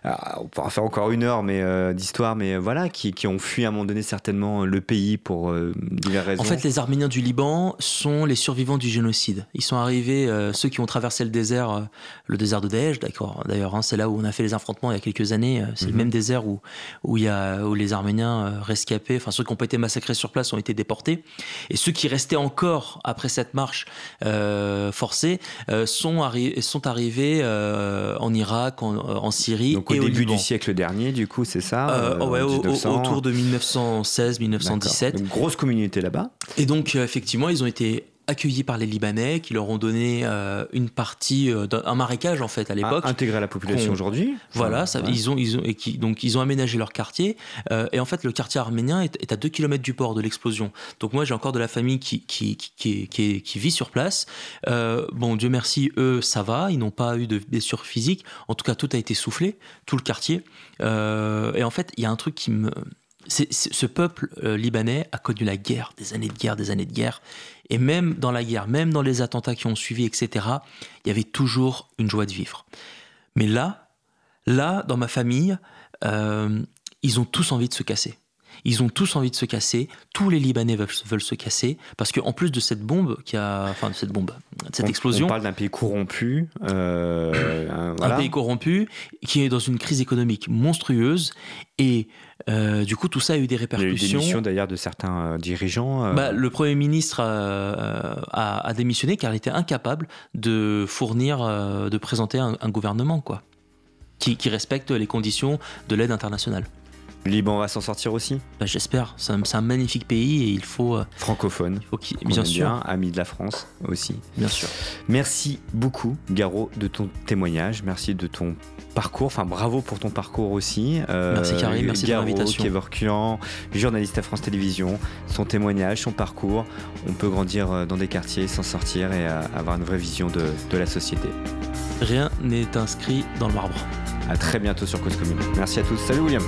A: Ah, on pourra faire encore une heure mais euh, d'histoire, mais euh, voilà, qui, qui ont fui à un moment donné certainement le pays pour euh, diverses raisons.
B: En fait, les Arméniens du Liban sont les survivants du génocide. Ils sont arrivés, euh, ceux qui ont traversé le désert, euh, le désert de Daesh, d'accord. D'ailleurs, hein, c'est là où on a fait les affrontements il y a quelques années. euh, C'est
A: Mhm.
B: le même désert où où il y a où les Arméniens euh, rescapés, enfin ceux qui n'ont pas été massacrés sur place, ont été déportés. Et ceux qui restaient encore après cette marche euh, forcée euh, sont arri- sont arrivés euh, en Irak, en, en Syrie
A: Donc au
B: et au
A: début
B: Liban.
A: du siècle dernier, du coup, c'est ça
B: Euh,
A: euh,
B: ouais,
A: en
B: au- au-
A: 1900.
B: autour de 1916-1917.
A: D'accord. Une grosse communauté là-bas.
B: Et donc, euh, effectivement, ils ont été accueillis par les Libanais qui leur ont donné euh, une partie, euh, un marécage en fait à l'époque.
A: Ah, Intégré à la population aujourd'hui.
B: Voilà, ça,
A: Ouais.
B: ils ont, ils ont, et qui, donc ils ont aménagé leur quartier. euh, et en fait, le quartier arménien est, est à 2 km du port de l'explosion. Donc moi, j'ai encore de la famille qui, qui, qui, qui, qui- vit sur place. Bon, Dieu merci, eux, ça va. Ils n'ont pas eu de blessures physiques. En tout cas, tout a été soufflé, tout le quartier. Et en fait, il y a un truc qui me... ce peuple euh, libanais a connu la guerre, des années de guerre, des années de guerre. Et même dans la guerre, même dans les attentats qui ont suivi, etc., il y avait toujours une joie de vivre. Mais là, là, dans ma famille, euh, ils ont tous envie de se casser. Ils ont tous envie de se casser. Tous les Libanais veulent, veulent se casser parce qu'en plus de cette bombe qui a, enfin de cette bombe, de cette
A: On-
B: explosion,
A: On parle d'un pays corrompu. euh, un- voilà.
B: un pays corrompu qui est dans une crise économique monstrueuse et euh, du coup tout ça a eu des
A: Il y a eu
B: répercussions.
A: d'ailleurs de certains euh, dirigeants. euh,
B: Bah, le Premier ministre a, a démissionné car il était incapable de fournir, de présenter un, un gouvernement quoi, qui, qui respecte les conditions de l'aide internationale.
A: Le Liban va s'en sortir aussi?
B: Bah, J'espère. C'est un, magnifique pays et il faut,
A: Francophone.
B: il faut bien
A: aime
B: sûr,
A: bien, ami de la France aussi.
B: bien sûr.
A: Merci beaucoup, Garo, de ton témoignage. Merci de ton parcours. Enfin, bravo pour ton parcours aussi. Euh,
B: Merci, Karim. Merci
A: Garo,
B: l'invitation.
A: Kevorkian, journaliste à France Télévisions. Son témoignage, son parcours. On peut grandir euh, dans des quartiers, s'en sortir et euh, avoir une vraie vision de, de la société.
B: Rien n'est inscrit dans le marbre.
A: À très bientôt sur Cause Commune. Merci à tous. Salut, William.